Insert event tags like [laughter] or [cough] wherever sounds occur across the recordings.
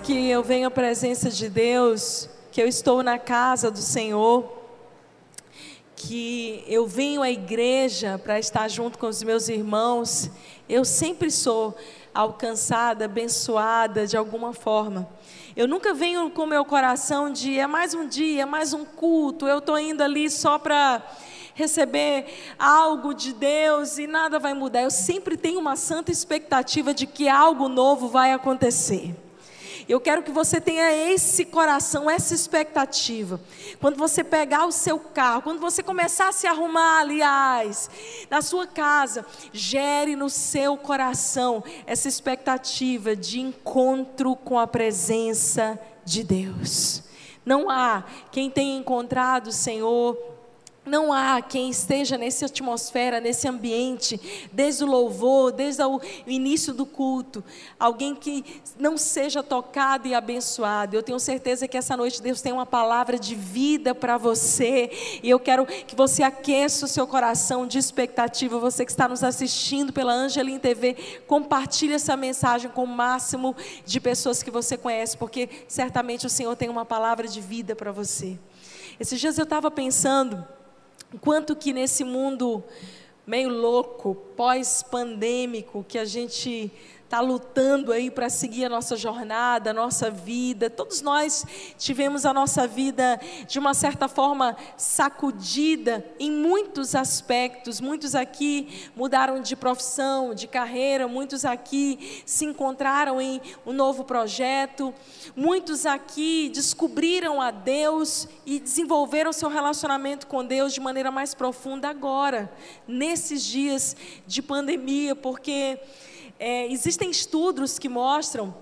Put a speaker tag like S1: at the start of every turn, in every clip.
S1: que eu venho à presença de Deus, que eu estou na casa do Senhor, que eu venho à igreja para estar junto com os meus irmãos, eu sempre sou alcançada, abençoada de alguma forma. Eu nunca venho com meu coração de é mais um dia, é mais um culto, eu estou indo ali só para receber algo de Deus e nada vai mudar. Eu sempre tenho uma santa expectativa de que algo novo vai acontecer. Eu quero que você tenha esse coração, essa expectativa. Quando você pegar o seu carro, quando você começar a se arrumar, aliás, na sua casa, gere no seu coração essa expectativa de encontro com a presença de Deus. Não há quem tenha encontrado o Senhor não há quem esteja nessa atmosfera, nesse ambiente, desde o louvor, desde o início do culto, alguém que não seja tocado e abençoado. Eu tenho certeza que essa noite Deus tem uma palavra de vida para você, e eu quero que você aqueça o seu coração de expectativa. Você que está nos assistindo pela Angelim TV, compartilhe essa mensagem com o máximo de pessoas que você conhece, porque certamente o Senhor tem uma palavra de vida para você. Esses dias eu estava pensando Quanto que nesse mundo meio louco, pós-pandêmico, que a gente está lutando aí para seguir a nossa jornada, a nossa vida. Todos nós tivemos a nossa vida, de uma certa forma, sacudida em muitos aspectos. Muitos aqui mudaram de profissão, de carreira, muitos aqui se encontraram em um novo projeto, muitos aqui descobriram a Deus e desenvolveram seu relacionamento com Deus de maneira mais profunda agora, nesses dias de pandemia, porque é, existem estudos que mostram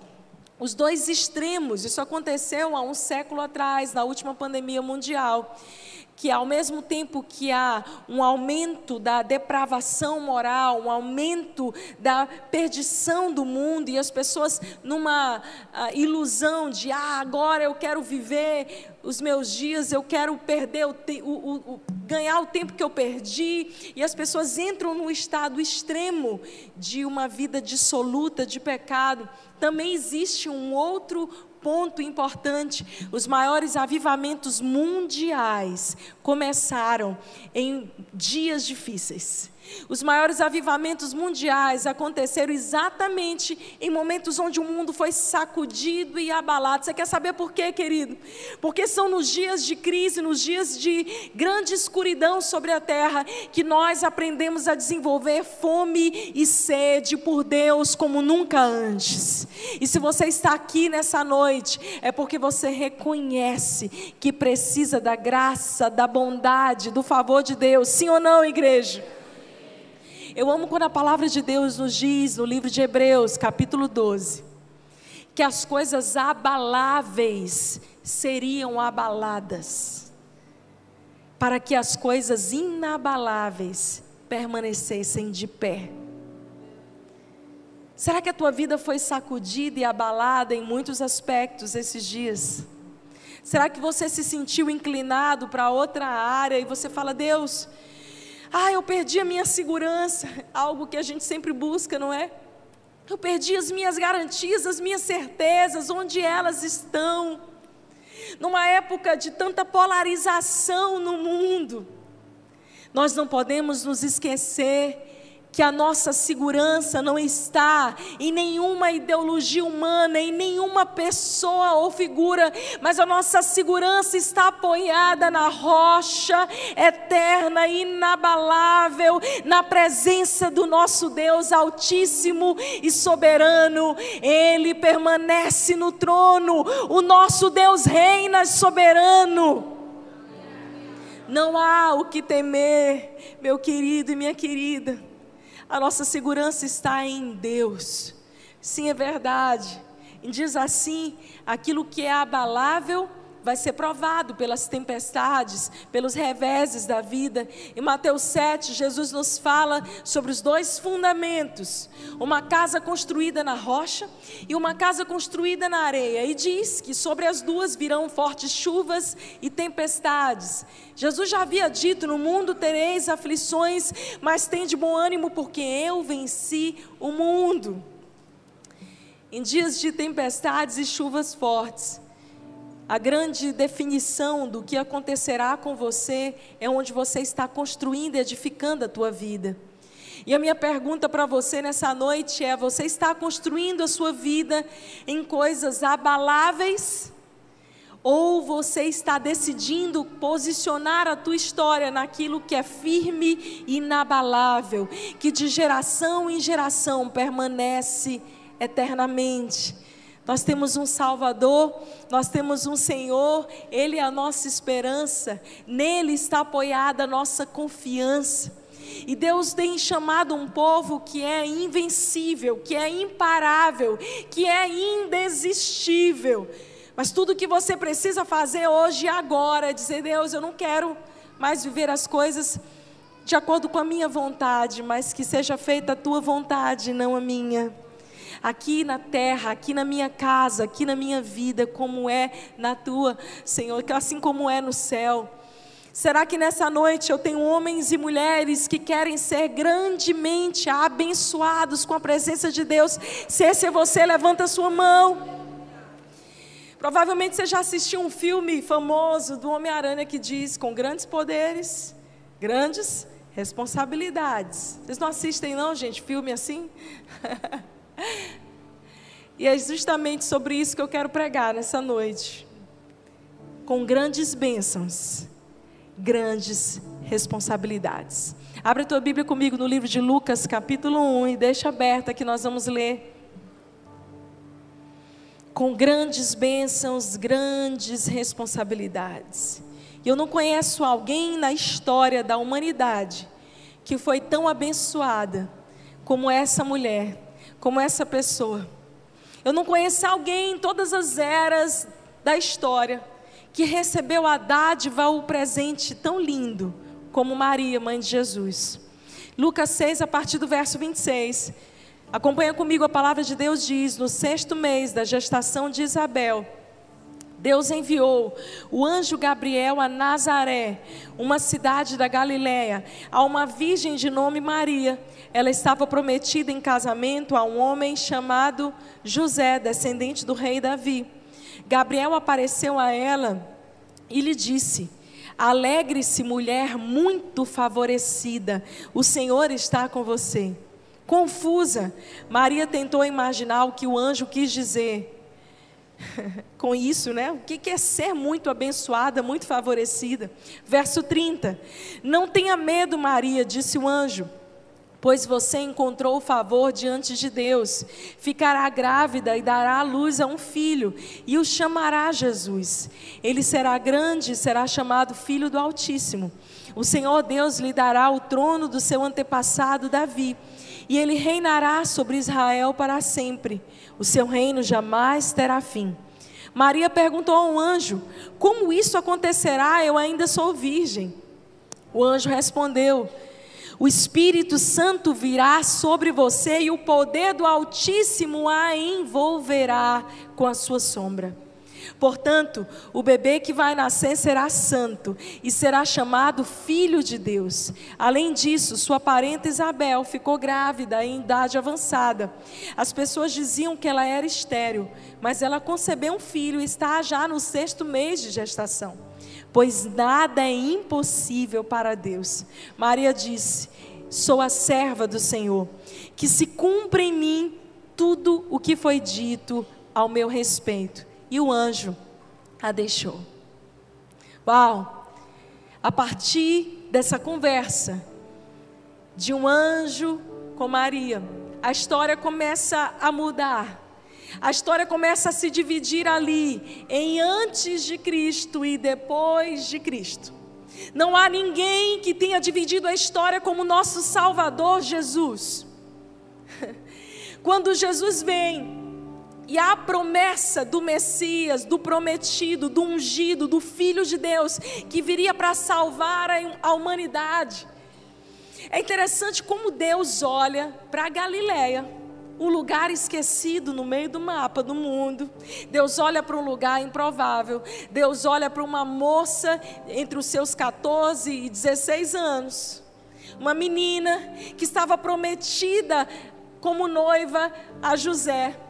S1: os dois extremos. Isso aconteceu há um século atrás, na última pandemia mundial que ao mesmo tempo que há um aumento da depravação moral, um aumento da perdição do mundo e as pessoas numa uh, ilusão de ah, agora eu quero viver os meus dias, eu quero perder o, o, o, ganhar o tempo que eu perdi, e as pessoas entram num estado extremo de uma vida dissoluta de pecado. Também existe um outro ponto importante: os maiores avivamentos mundiais começaram em dias difíceis. Os maiores avivamentos mundiais aconteceram exatamente em momentos onde o mundo foi sacudido e abalado. Você quer saber por quê, querido? Porque são nos dias de crise, nos dias de grande escuridão sobre a terra, que nós aprendemos a desenvolver fome e sede por Deus como nunca antes. E se você está aqui nessa noite, é porque você reconhece que precisa da graça, da bondade, do favor de Deus. Sim ou não, igreja? Eu amo quando a palavra de Deus nos diz, no livro de Hebreus, capítulo 12, que as coisas abaláveis seriam abaladas, para que as coisas inabaláveis permanecessem de pé. Será que a tua vida foi sacudida e abalada em muitos aspectos esses dias? Será que você se sentiu inclinado para outra área e você fala, Deus, ah, eu perdi a minha segurança, [laughs] algo que a gente sempre busca, não é? Eu perdi as minhas garantias, as minhas certezas, onde elas estão? Numa época de tanta polarização no mundo, nós não podemos nos esquecer que a nossa segurança não está em nenhuma ideologia humana, em nenhuma pessoa ou figura, mas a nossa segurança está apoiada na rocha eterna, inabalável, na presença do nosso Deus Altíssimo e Soberano. Ele permanece no trono, o nosso Deus reina soberano. Não há o que temer, meu querido e minha querida. A nossa segurança está em Deus. Sim, é verdade. E diz assim: aquilo que é abalável vai ser provado pelas tempestades, pelos reveses da vida. Em Mateus 7, Jesus nos fala sobre os dois fundamentos: uma casa construída na rocha e uma casa construída na areia. E diz que sobre as duas virão fortes chuvas e tempestades. Jesus já havia dito: No mundo tereis aflições, mas tem de bom ânimo, porque eu venci o mundo. em dias de tempestades e chuvas fortes, a grande definição do que acontecerá com você é onde você está construindo e edificando a tua vida. E a minha pergunta para você nessa noite é: você está construindo a sua vida em coisas abaláveis? Ou você está decidindo posicionar a tua história naquilo que é firme e inabalável, que de geração em geração permanece eternamente? Nós temos um Salvador, nós temos um Senhor, Ele é a nossa esperança, nele está apoiada a nossa confiança. E Deus tem chamado um povo que é invencível, que é imparável, que é indesistível. Mas tudo que você precisa fazer hoje e agora é dizer: Deus, eu não quero mais viver as coisas de acordo com a minha vontade, mas que seja feita a tua vontade, não a minha aqui na terra, aqui na minha casa, aqui na minha vida, como é na tua, Senhor, assim como é no céu. Será que nessa noite eu tenho homens e mulheres que querem ser grandemente abençoados com a presença de Deus? Se esse é você, levanta a sua mão. Provavelmente você já assistiu um filme famoso do Homem-Aranha que diz: com grandes poderes, grandes responsabilidades. Vocês não assistem, não, gente? Filme assim? [laughs] e é justamente sobre isso que eu quero pregar nessa noite. Com grandes bênçãos, grandes responsabilidades. Abre a tua Bíblia comigo no livro de Lucas, capítulo 1, e deixa aberta que nós vamos ler. Com grandes bênçãos, grandes responsabilidades. Eu não conheço alguém na história da humanidade que foi tão abençoada como essa mulher como essa pessoa. Eu não conheço alguém em todas as eras da história que recebeu a dádiva, o presente tão lindo como Maria, mãe de Jesus. Lucas 6, a partir do verso 26. Acompanha comigo a palavra de Deus diz: No sexto mês da gestação de Isabel, Deus enviou o anjo Gabriel a Nazaré, uma cidade da Galiléia, a uma virgem de nome Maria. Ela estava prometida em casamento a um homem chamado José, descendente do rei Davi. Gabriel apareceu a ela e lhe disse: Alegre-se, mulher muito favorecida, o Senhor está com você. Confusa, Maria tentou imaginar o que o anjo quis dizer. [laughs] com isso, né? O que é ser muito abençoada, muito favorecida? Verso 30. Não tenha medo, Maria, disse o anjo, pois você encontrou favor diante de Deus. Ficará grávida e dará à luz a um filho, e o chamará Jesus. Ele será grande e será chamado Filho do Altíssimo. O Senhor Deus lhe dará o trono do seu antepassado Davi, e ele reinará sobre Israel para sempre o seu reino jamais terá fim. Maria perguntou ao anjo: Como isso acontecerá? Eu ainda sou virgem. O anjo respondeu: O Espírito Santo virá sobre você e o poder do Altíssimo a envolverá com a sua sombra. Portanto, o bebê que vai nascer será santo e será chamado filho de Deus. Além disso, sua parenta Isabel ficou grávida em idade avançada. As pessoas diziam que ela era estéril, mas ela concebeu um filho e está já no sexto mês de gestação. Pois nada é impossível para Deus. Maria disse: Sou a serva do Senhor, que se cumpra em mim tudo o que foi dito ao meu respeito e o anjo a deixou. Uau! A partir dessa conversa de um anjo com Maria, a história começa a mudar. A história começa a se dividir ali em antes de Cristo e depois de Cristo. Não há ninguém que tenha dividido a história como nosso Salvador Jesus. [laughs] Quando Jesus vem, e a promessa do Messias, do prometido, do ungido, do Filho de Deus, que viria para salvar a humanidade. É interessante como Deus olha para a Galileia, um lugar esquecido no meio do mapa do mundo. Deus olha para um lugar improvável. Deus olha para uma moça entre os seus 14 e 16 anos. Uma menina que estava prometida como noiva a José.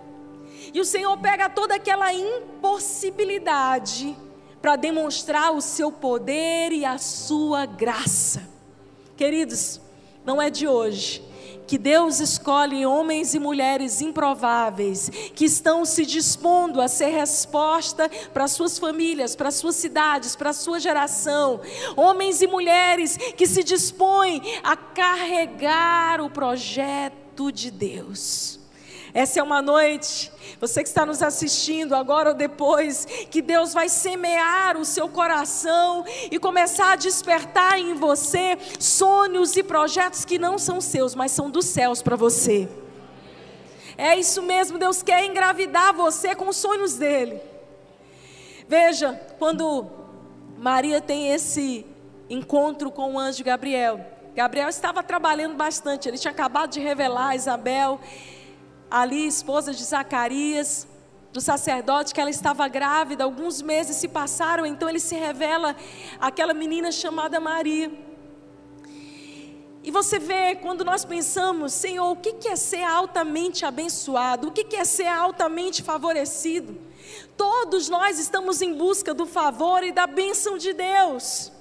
S1: E o Senhor pega toda aquela impossibilidade para demonstrar o seu poder e a sua graça. Queridos, não é de hoje que Deus escolhe homens e mulheres improváveis, que estão se dispondo a ser resposta para suas famílias, para suas cidades, para sua geração. Homens e mulheres que se dispõem a carregar o projeto de Deus. Essa é uma noite, você que está nos assistindo agora ou depois, que Deus vai semear o seu coração e começar a despertar em você sonhos e projetos que não são seus, mas são dos céus para você. É isso mesmo, Deus quer engravidar você com os sonhos dele. Veja, quando Maria tem esse encontro com o anjo Gabriel, Gabriel estava trabalhando bastante, ele tinha acabado de revelar a Isabel ali, esposa de Zacarias, do sacerdote, que ela estava grávida, alguns meses se passaram, então ele se revela aquela menina chamada Maria. E você vê, quando nós pensamos, Senhor, o que é ser altamente abençoado? O que é ser altamente favorecido? Todos nós estamos em busca do favor e da bênção de Deus.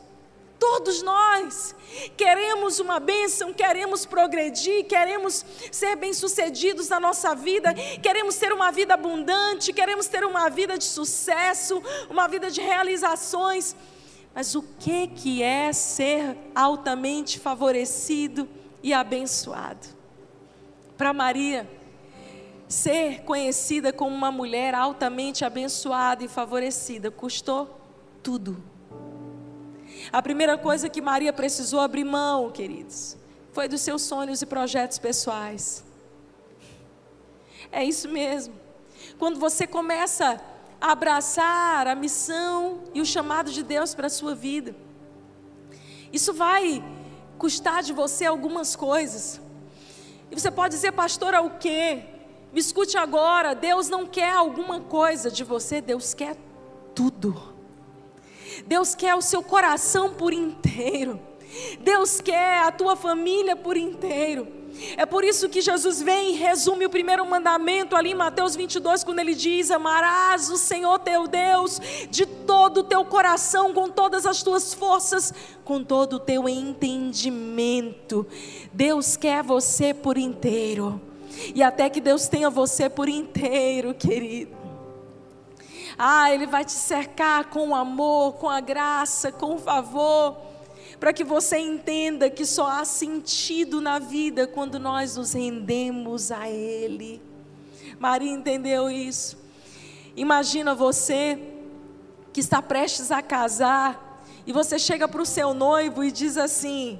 S1: Todos nós queremos uma bênção, queremos progredir, queremos ser bem-sucedidos na nossa vida, queremos ter uma vida abundante, queremos ter uma vida de sucesso, uma vida de realizações. Mas o que que é ser altamente favorecido e abençoado? Para Maria, ser conhecida como uma mulher altamente abençoada e favorecida custou tudo a primeira coisa que Maria precisou abrir mão, queridos, foi dos seus sonhos e projetos pessoais. É isso mesmo. Quando você começa a abraçar a missão e o chamado de Deus para a sua vida, isso vai custar de você algumas coisas. E você pode dizer, pastora, o quê? Me escute agora, Deus não quer alguma coisa de você, Deus quer tudo. Deus quer o seu coração por inteiro. Deus quer a tua família por inteiro. É por isso que Jesus vem e resume o primeiro mandamento ali em Mateus 22, quando ele diz: Amarás o Senhor teu Deus de todo o teu coração, com todas as tuas forças, com todo o teu entendimento. Deus quer você por inteiro. E até que Deus tenha você por inteiro, querido. Ah, Ele vai te cercar com o amor, com a graça, com o favor, para que você entenda que só há sentido na vida quando nós nos rendemos a Ele. Maria entendeu isso. Imagina você que está prestes a casar e você chega para o seu noivo e diz assim: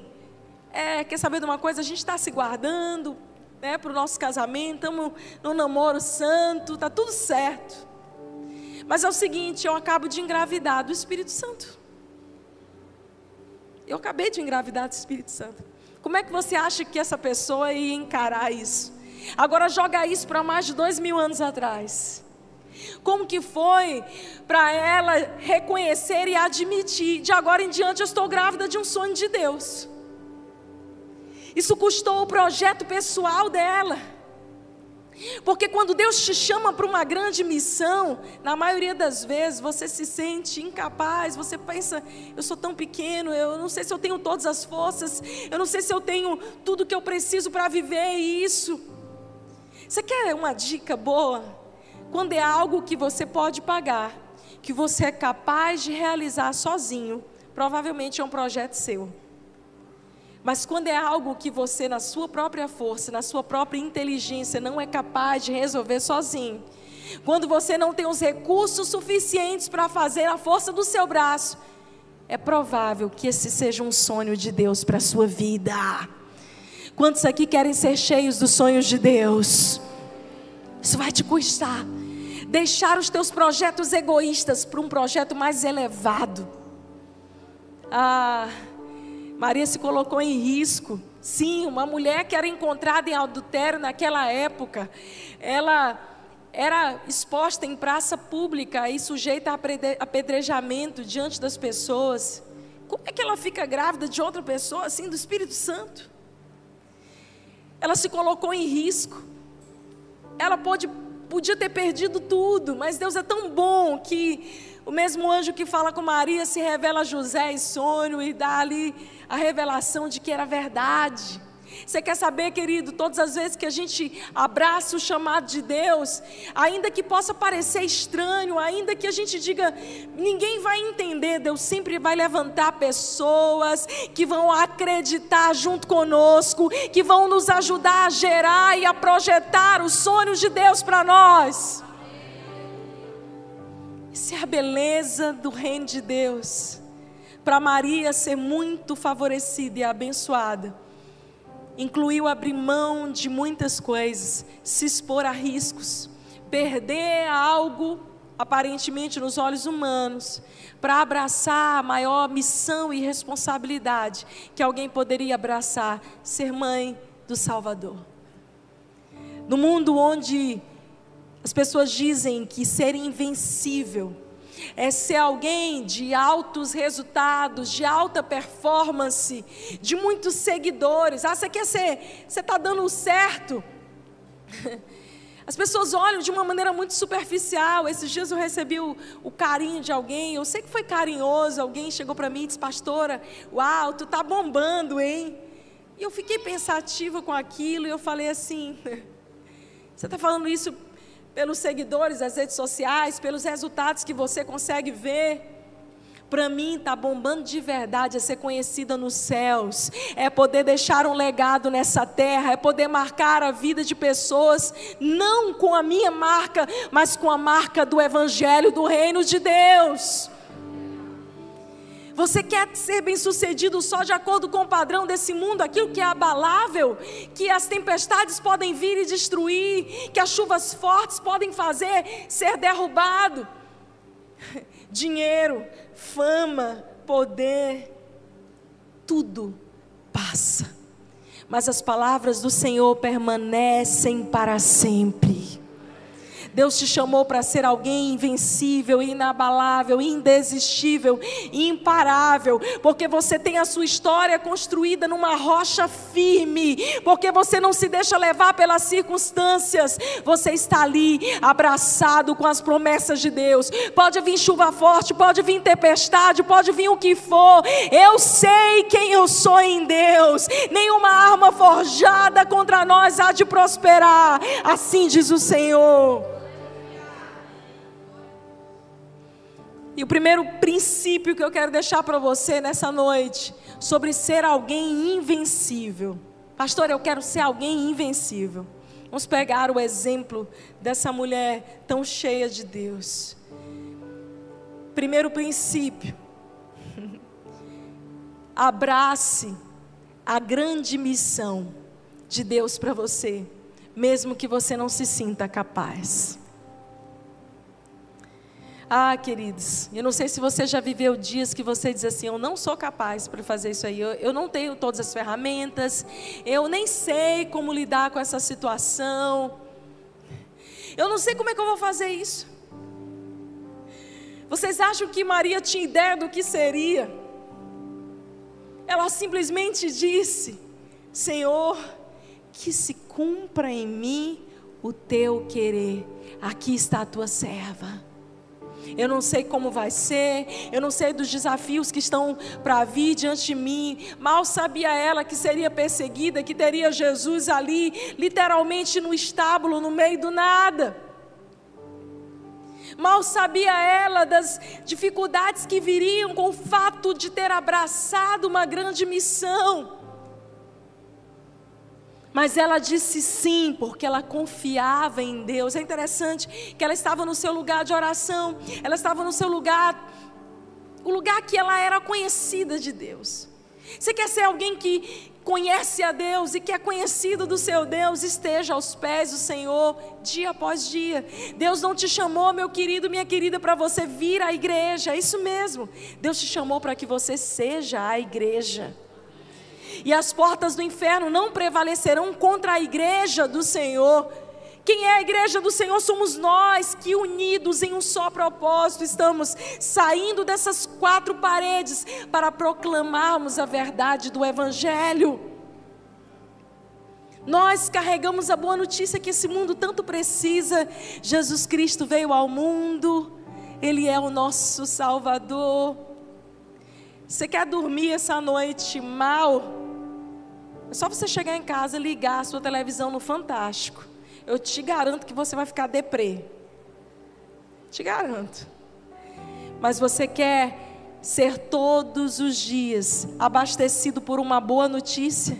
S1: É, quer saber de uma coisa? A gente está se guardando né, para o nosso casamento, estamos no namoro santo, está tudo certo. Mas é o seguinte, eu acabo de engravidar do Espírito Santo. Eu acabei de engravidar do Espírito Santo. Como é que você acha que essa pessoa ia encarar isso? Agora joga isso para mais de dois mil anos atrás. Como que foi para ela reconhecer e admitir, de agora em diante eu estou grávida de um sonho de Deus. Isso custou o projeto pessoal dela. Porque quando Deus te chama para uma grande missão, na maioria das vezes você se sente incapaz, você pensa, eu sou tão pequeno, eu não sei se eu tenho todas as forças, eu não sei se eu tenho tudo que eu preciso para viver isso. Você quer uma dica boa? Quando é algo que você pode pagar, que você é capaz de realizar sozinho, provavelmente é um projeto seu. Mas quando é algo que você, na sua própria força, na sua própria inteligência, não é capaz de resolver sozinho, quando você não tem os recursos suficientes para fazer a força do seu braço, é provável que esse seja um sonho de Deus para a sua vida. Quantos aqui querem ser cheios dos sonhos de Deus? Isso vai te custar. Deixar os teus projetos egoístas para um projeto mais elevado. Ah, Maria se colocou em risco. Sim, uma mulher que era encontrada em adultério naquela época, ela era exposta em praça pública e sujeita a apedrejamento diante das pessoas. Como é que ela fica grávida de outra pessoa, assim, do Espírito Santo? Ela se colocou em risco. Ela pôde podia ter perdido tudo, mas Deus é tão bom que o mesmo anjo que fala com Maria se revela a José em sonho e dá ali a revelação de que era verdade. Você quer saber, querido, todas as vezes que a gente abraça o chamado de Deus, ainda que possa parecer estranho, ainda que a gente diga, ninguém vai entender, Deus sempre vai levantar pessoas que vão acreditar junto conosco, que vão nos ajudar a gerar e a projetar os sonhos de Deus para nós. Isso é a beleza do reino de Deus. Para Maria ser muito favorecida e abençoada incluiu abrir mão de muitas coisas, se expor a riscos, perder algo aparentemente nos olhos humanos, para abraçar a maior missão e responsabilidade que alguém poderia abraçar, ser mãe do Salvador. No mundo onde as pessoas dizem que ser invencível é ser alguém de altos resultados, de alta performance, de muitos seguidores. Ah, você quer ser, você está dando certo. [laughs] As pessoas olham de uma maneira muito superficial. Esses dias eu recebi o, o carinho de alguém, eu sei que foi carinhoso. Alguém chegou para mim e disse: Pastora, uau, tu tá bombando, hein? E eu fiquei pensativa com aquilo e eu falei assim: [laughs] Você está falando isso pelos seguidores das redes sociais, pelos resultados que você consegue ver. Para mim, tá bombando de verdade é ser conhecida nos céus, é poder deixar um legado nessa terra, é poder marcar a vida de pessoas, não com a minha marca, mas com a marca do Evangelho do Reino de Deus. Você quer ser bem-sucedido só de acordo com o padrão desse mundo, aquilo que é abalável, que as tempestades podem vir e destruir, que as chuvas fortes podem fazer ser derrubado. [laughs] Dinheiro, fama, poder, tudo passa. Mas as palavras do Senhor permanecem para sempre. Deus te chamou para ser alguém invencível, inabalável, indesistível, imparável, porque você tem a sua história construída numa rocha firme, porque você não se deixa levar pelas circunstâncias, você está ali abraçado com as promessas de Deus. Pode vir chuva forte, pode vir tempestade, pode vir o que for, eu sei quem eu sou em Deus, nenhuma arma forjada contra nós há de prosperar, assim diz o Senhor. E o primeiro princípio que eu quero deixar para você nessa noite, sobre ser alguém invencível. Pastor, eu quero ser alguém invencível. Vamos pegar o exemplo dessa mulher tão cheia de Deus. Primeiro princípio. [laughs] Abrace a grande missão de Deus para você, mesmo que você não se sinta capaz. Ah, queridos, eu não sei se você já viveu dias que você diz assim: eu não sou capaz para fazer isso aí, eu, eu não tenho todas as ferramentas, eu nem sei como lidar com essa situação, eu não sei como é que eu vou fazer isso. Vocês acham que Maria tinha ideia do que seria? Ela simplesmente disse: Senhor, que se cumpra em mim o teu querer, aqui está a tua serva eu não sei como vai ser, eu não sei dos desafios que estão para vir diante de mim. Mal sabia ela que seria perseguida, que teria Jesus ali, literalmente no estábulo, no meio do nada. Mal sabia ela das dificuldades que viriam com o fato de ter abraçado uma grande missão. Mas ela disse sim, porque ela confiava em Deus. É interessante que ela estava no seu lugar de oração, ela estava no seu lugar, o lugar que ela era conhecida de Deus. Você quer ser alguém que conhece a Deus e que é conhecido do seu Deus, esteja aos pés do Senhor dia após dia. Deus não te chamou, meu querido, minha querida, para você vir à igreja, é isso mesmo. Deus te chamou para que você seja a igreja e as portas do inferno não prevalecerão contra a igreja do Senhor. Quem é a igreja do Senhor somos nós que, unidos em um só propósito, estamos saindo dessas quatro paredes para proclamarmos a verdade do Evangelho. Nós carregamos a boa notícia que esse mundo tanto precisa. Jesus Cristo veio ao mundo, Ele é o nosso Salvador. Você quer dormir essa noite mal? É só você chegar em casa, ligar a sua televisão no Fantástico. Eu te garanto que você vai ficar deprê. Te garanto. Mas você quer ser todos os dias abastecido por uma boa notícia?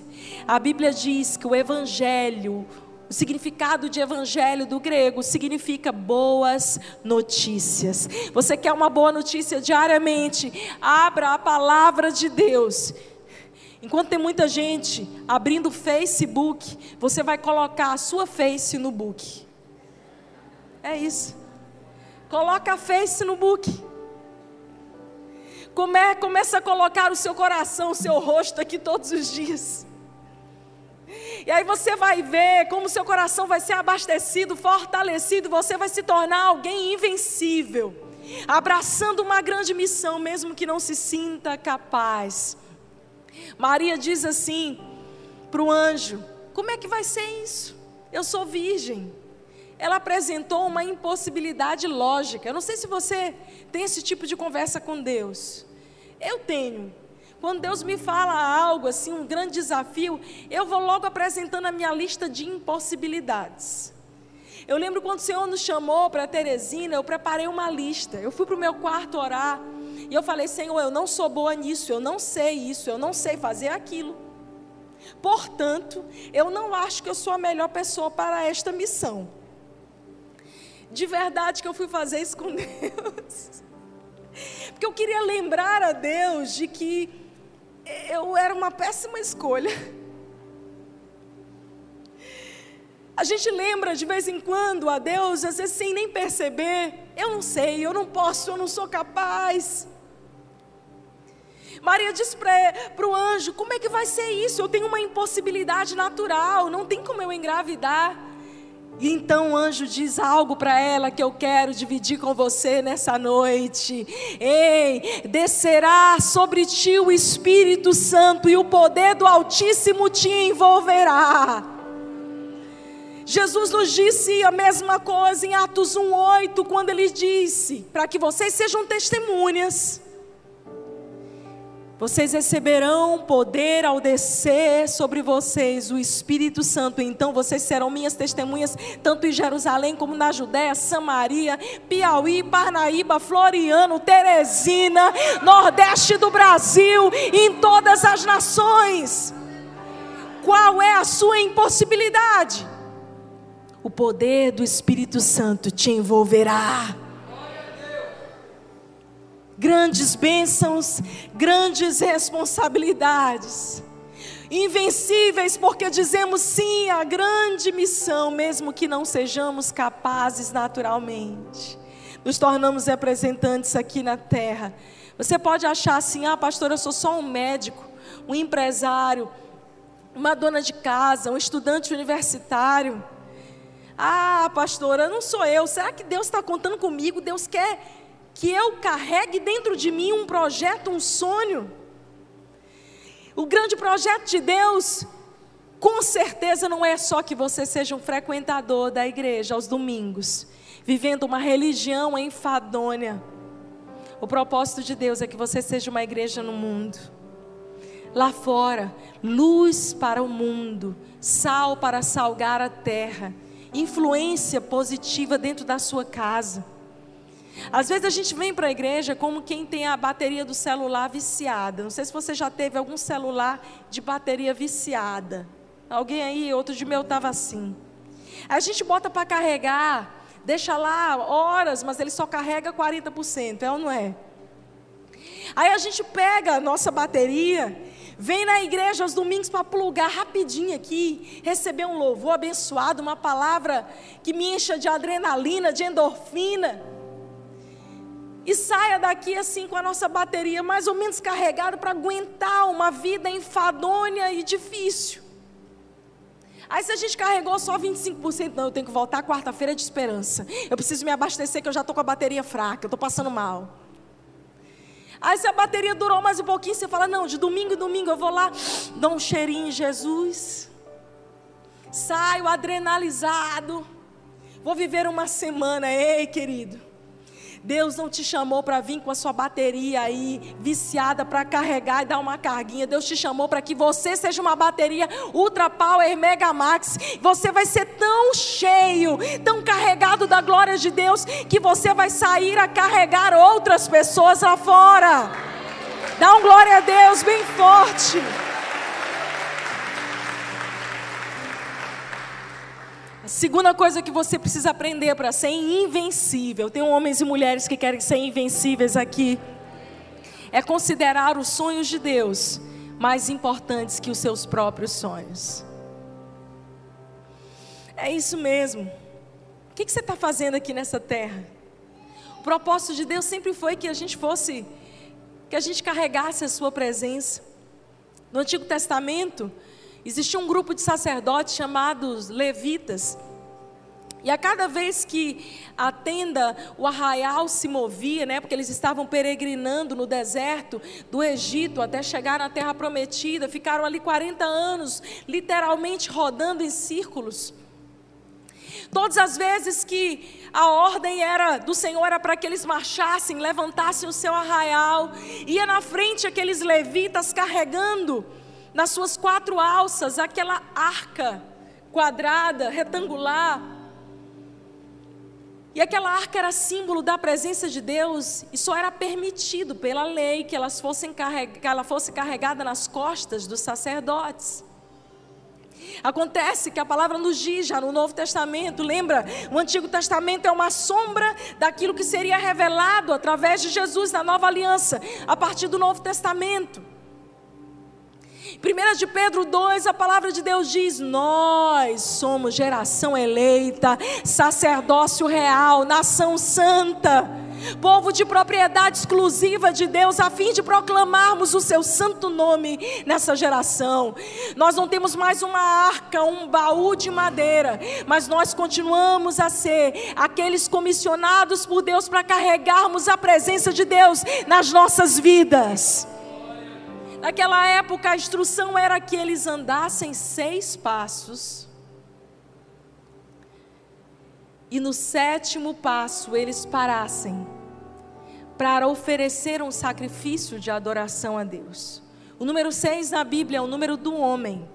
S1: A Bíblia diz que o Evangelho, o significado de evangelho do grego significa boas notícias. Você quer uma boa notícia diariamente? Abra a palavra de Deus. Enquanto tem muita gente abrindo Facebook, você vai colocar a sua face no book. É isso. Coloca a face no book. Come, começa a colocar o seu coração, o seu rosto aqui todos os dias. E aí você vai ver como seu coração vai ser abastecido, fortalecido, você vai se tornar alguém invencível, abraçando uma grande missão, mesmo que não se sinta capaz. Maria diz assim para o anjo: Como é que vai ser isso? Eu sou virgem. Ela apresentou uma impossibilidade lógica. Eu não sei se você tem esse tipo de conversa com Deus. Eu tenho. Quando Deus me fala algo assim, um grande desafio, eu vou logo apresentando a minha lista de impossibilidades. Eu lembro quando o Senhor nos chamou para Teresina, eu preparei uma lista. Eu fui para o meu quarto orar e eu falei: Senhor, eu não sou boa nisso, eu não sei isso, eu não sei fazer aquilo. Portanto, eu não acho que eu sou a melhor pessoa para esta missão. De verdade que eu fui fazer isso com [laughs] Deus. Porque eu queria lembrar a Deus de que eu era uma péssima escolha. A gente lembra de vez em quando a Deus, às vezes sem nem perceber. Eu não sei, eu não posso, eu não sou capaz. Maria disse para o anjo: Como é que vai ser isso? Eu tenho uma impossibilidade natural, não tem como eu engravidar. E então o anjo diz algo para ela que eu quero dividir com você nessa noite. Ei, descerá sobre ti o Espírito Santo e o poder do Altíssimo te envolverá. Jesus nos disse a mesma coisa em Atos 1:8, quando ele disse: "Para que vocês sejam testemunhas vocês receberão poder ao descer sobre vocês o Espírito Santo. Então vocês serão minhas testemunhas, tanto em Jerusalém como na Judéia, Samaria, Piauí, Parnaíba, Floriano, Teresina, Nordeste do Brasil, em todas as nações. Qual é a sua impossibilidade? O poder do Espírito Santo te envolverá grandes bênçãos, grandes responsabilidades. Invencíveis, porque dizemos sim à grande missão, mesmo que não sejamos capazes naturalmente. Nos tornamos representantes aqui na terra. Você pode achar assim: ah, pastor, eu sou só um médico, um empresário, uma dona de casa, um estudante universitário. Ah, pastora, não sou eu. Será que Deus está contando comigo? Deus quer que eu carregue dentro de mim um projeto, um sonho. O grande projeto de Deus, com certeza, não é só que você seja um frequentador da igreja aos domingos, vivendo uma religião enfadonha. O propósito de Deus é que você seja uma igreja no mundo. Lá fora, luz para o mundo, sal para salgar a terra, influência positiva dentro da sua casa. Às vezes a gente vem para a igreja como quem tem a bateria do celular viciada. Não sei se você já teve algum celular de bateria viciada. Alguém aí, outro de meu estava assim. A gente bota para carregar, deixa lá horas, mas ele só carrega 40%, é ou não é? Aí a gente pega a nossa bateria, vem na igreja aos domingos para plugar rapidinho aqui, receber um louvor abençoado, uma palavra que me encha de adrenalina, de endorfina e saia daqui assim com a nossa bateria mais ou menos carregada para aguentar uma vida enfadonha e difícil. Aí se a gente carregou só 25%, não, eu tenho que voltar quarta-feira de esperança. Eu preciso me abastecer que eu já estou com a bateria fraca, eu estou passando mal. Aí se a bateria durou mais um pouquinho, você fala, não, de domingo em domingo eu vou lá, dou um cheirinho em Jesus. saio adrenalizado, vou viver uma semana. Ei, querido, Deus não te chamou para vir com a sua bateria aí viciada para carregar e dar uma carguinha. Deus te chamou para que você seja uma bateria Ultra Power Mega Max. Você vai ser tão cheio, tão carregado da glória de Deus que você vai sair a carregar outras pessoas lá fora. Dá um glória a Deus bem forte. A segunda coisa que você precisa aprender para ser invencível, tem homens e mulheres que querem ser invencíveis aqui, é considerar os sonhos de Deus mais importantes que os seus próprios sonhos. É isso mesmo. O que, você está fazendo aqui nessa terra? O propósito de Deus sempre foi que a gente fosse, que a gente carregasse a Sua presença. No Antigo Testamento, Existia um grupo de sacerdotes chamados levitas. E a cada vez que a tenda, o arraial se movia, né, porque eles estavam peregrinando no deserto do Egito até chegar na terra prometida, ficaram ali 40 anos, literalmente rodando em círculos. Todas as vezes que a ordem era do Senhor era para que eles marchassem, levantassem o seu arraial, ia na frente aqueles levitas carregando nas suas quatro alças, aquela arca quadrada, retangular. E aquela arca era símbolo da presença de Deus e só era permitido pela lei que, elas fossem que ela fosse carregada nas costas dos sacerdotes. Acontece que a palavra nos diz já no Novo Testamento, lembra? O Antigo Testamento é uma sombra daquilo que seria revelado através de Jesus na nova aliança, a partir do Novo Testamento. 1 de Pedro 2, a palavra de Deus diz: Nós somos geração eleita, sacerdócio real, nação santa, povo de propriedade exclusiva de Deus, a fim de proclamarmos o seu santo nome nessa geração. Nós não temos mais uma arca, um baú de madeira, mas nós continuamos a ser aqueles comissionados por Deus para carregarmos a presença de Deus nas nossas vidas. Naquela época a instrução era que eles andassem seis passos. E no sétimo passo eles parassem para oferecer um sacrifício de adoração a Deus. O número seis na Bíblia é o número do homem.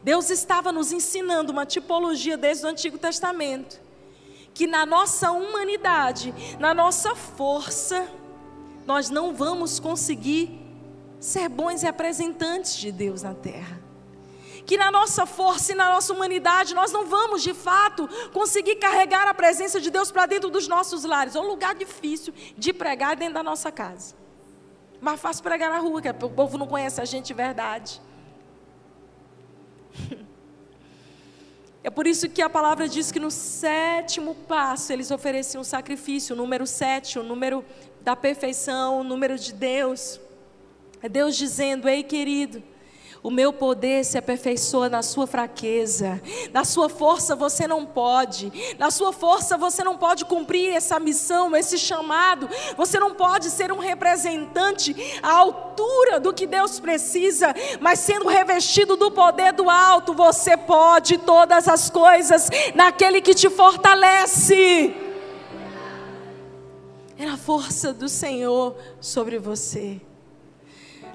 S1: Deus estava nos ensinando uma tipologia desde o Antigo Testamento, que na nossa humanidade, na nossa força, nós não vamos conseguir ser bons representantes de Deus na terra. Que na nossa força e na nossa humanidade nós não vamos de fato conseguir carregar a presença de Deus para dentro dos nossos lares. É um lugar difícil de pregar dentro da nossa casa. Mas fácil pregar na rua, que o povo não conhece a gente de verdade. [laughs] É por isso que a palavra diz que no sétimo passo eles ofereciam um sacrifício, o número sete, o número da perfeição, o número de Deus. É Deus dizendo: Ei, querido, o meu poder se aperfeiçoa na sua fraqueza. Na sua força você não pode. Na sua força você não pode cumprir essa missão, esse chamado. Você não pode ser um representante à altura do que Deus precisa, mas sendo revestido do poder do alto, você pode todas as coisas naquele que te fortalece. É a força do Senhor sobre você.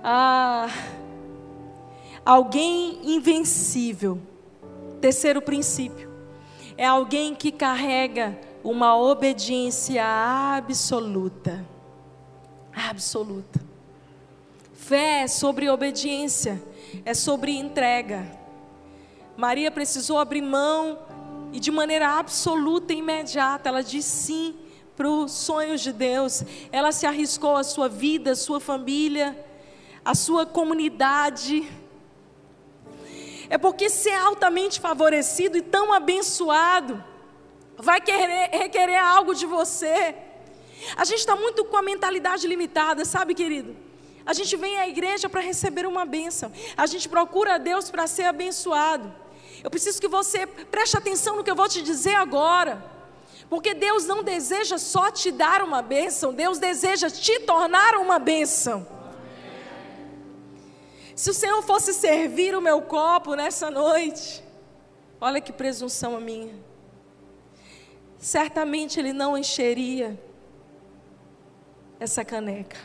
S1: Ah, alguém invencível. Terceiro princípio. É alguém que carrega uma obediência absoluta. Absoluta. Fé é sobre obediência, é sobre entrega. Maria precisou abrir mão e de maneira absoluta e imediata, ela disse sim para os sonhos de Deus. Ela se arriscou a sua vida, a sua família a sua comunidade. É porque ser altamente favorecido e tão abençoado vai querer, requerer algo de você. A gente está muito com a mentalidade limitada, sabe, querido? A gente vem à igreja para receber uma bênção. A gente procura a Deus para ser abençoado. Eu preciso que você preste atenção no que eu vou te dizer agora. Porque Deus não deseja só te dar uma bênção, Deus deseja te tornar uma bênção. Se o Senhor fosse servir o meu copo nessa noite, Olha que presunção a minha. Certamente ele não encheria essa caneca.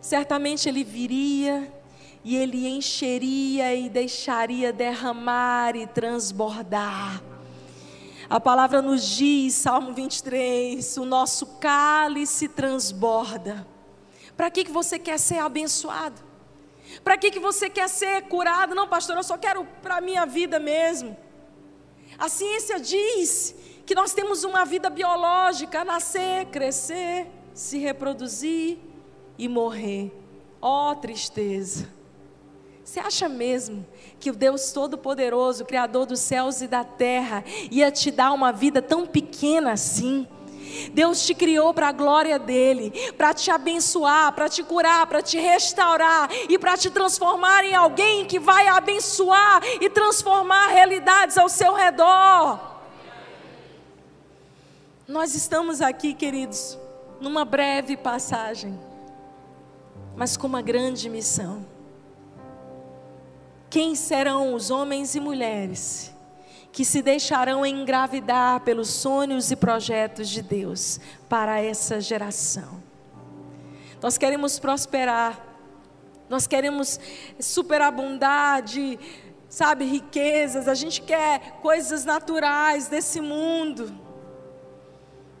S1: Certamente ele viria e ele encheria e deixaria derramar e transbordar. A palavra nos diz, Salmo 23, o nosso cálice transborda. Para que, que você quer ser abençoado? Para que, que você quer ser curado? Não, pastor, eu só quero para a minha vida mesmo. A ciência diz que nós temos uma vida biológica, nascer, crescer, se reproduzir e morrer. Ó oh, tristeza. Você acha mesmo que o Deus Todo-Poderoso, Criador dos céus e da terra, ia te dar uma vida tão pequena assim? Deus te criou para a glória dele, para te abençoar, para te curar, para te restaurar e para te transformar em alguém que vai abençoar e transformar realidades ao seu redor. Nós estamos aqui, queridos, numa breve passagem, mas com uma grande missão. Quem serão os homens e mulheres que se deixarão engravidar pelos sonhos e projetos de Deus para essa geração? Nós queremos prosperar, nós queremos superabundar de, sabe, riquezas, a gente quer coisas naturais desse mundo.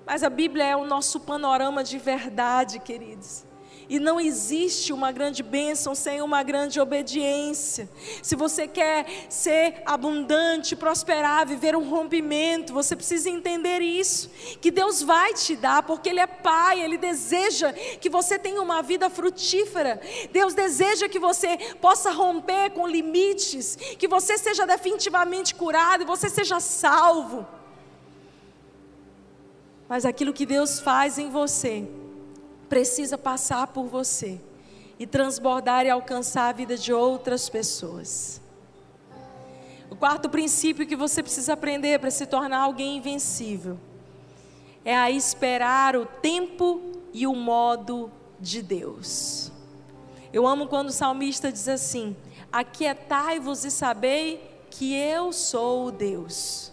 S1: Mas a Bíblia é o nosso panorama de verdade, queridos. E não existe uma grande bênção sem uma grande obediência. Se você quer ser abundante, prosperar, viver um rompimento, você precisa entender isso. Que Deus vai te dar, porque Ele é Pai, Ele deseja que você tenha uma vida frutífera. Deus deseja que você possa romper com limites, que você seja definitivamente curado e você seja salvo. Mas aquilo que Deus faz em você, precisa passar por você e transbordar e alcançar a vida de outras pessoas. O quarto princípio que você precisa aprender para se tornar alguém invencível é a esperar o tempo e o modo de Deus. Eu amo quando o salmista diz assim: Aquietai-vos e sabei que eu sou o Deus.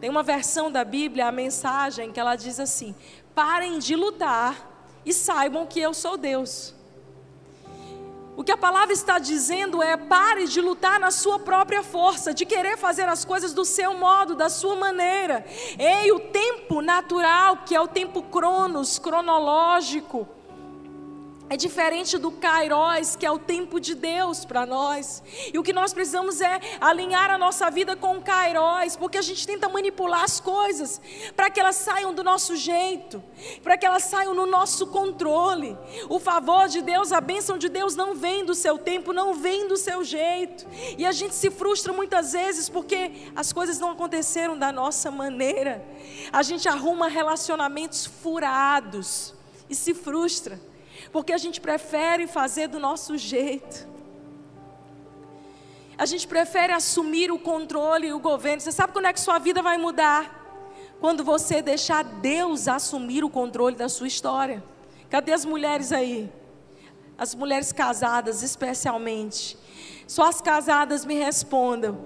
S1: Tem uma versão da Bíblia, a mensagem, que ela diz assim: parem de lutar e saibam que eu sou Deus. O que a palavra está dizendo é: pare de lutar na sua própria força, de querer fazer as coisas do seu modo, da sua maneira. Ei, o tempo natural, que é o tempo cronos, cronológico, é diferente do Kairos, que é o tempo de Deus para nós. E o que nós precisamos é alinhar a nossa vida com o Kairos, porque a gente tenta manipular as coisas para que elas saiam do nosso jeito, para que elas saiam no nosso controle. O favor de Deus, a bênção de Deus não vem do seu tempo, não vem do seu jeito. E a gente se frustra muitas vezes porque as coisas não aconteceram da nossa maneira. A gente arruma relacionamentos furados e se frustra porque a gente prefere fazer do nosso jeito. A gente prefere assumir o controle e o governo. Você sabe quando é que sua vida vai mudar? Quando você deixar Deus assumir o controle da sua história. Cadê as mulheres aí? As mulheres casadas, especialmente. Só as casadas me respondam.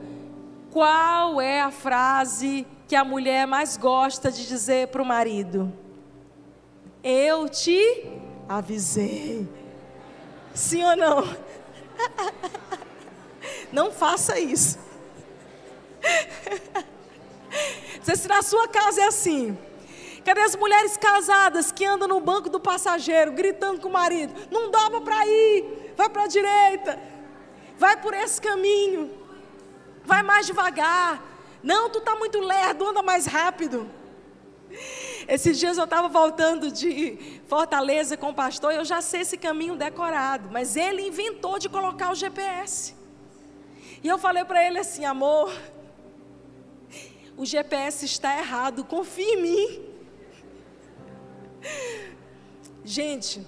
S1: Qual é a frase que a mulher mais gosta de dizer para o marido? Eu te avisei. Sim ou não? [laughs] Não faça isso. [laughs] Se na sua casa é assim, cadê as mulheres casadas que andam no banco do passageiro, gritando com o marido: não dobra para ir, vai para a direita, vai por esse caminho, vai mais devagar. Não, tu está muito lerdo, anda mais rápido. Esses dias eu estava voltando de Fortaleza com o pastor e eu já sei esse caminho decorado, mas ele inventou de colocar o GPS. E eu falei para ele assim, amor, o GPS está errado, confia em mim. Gente,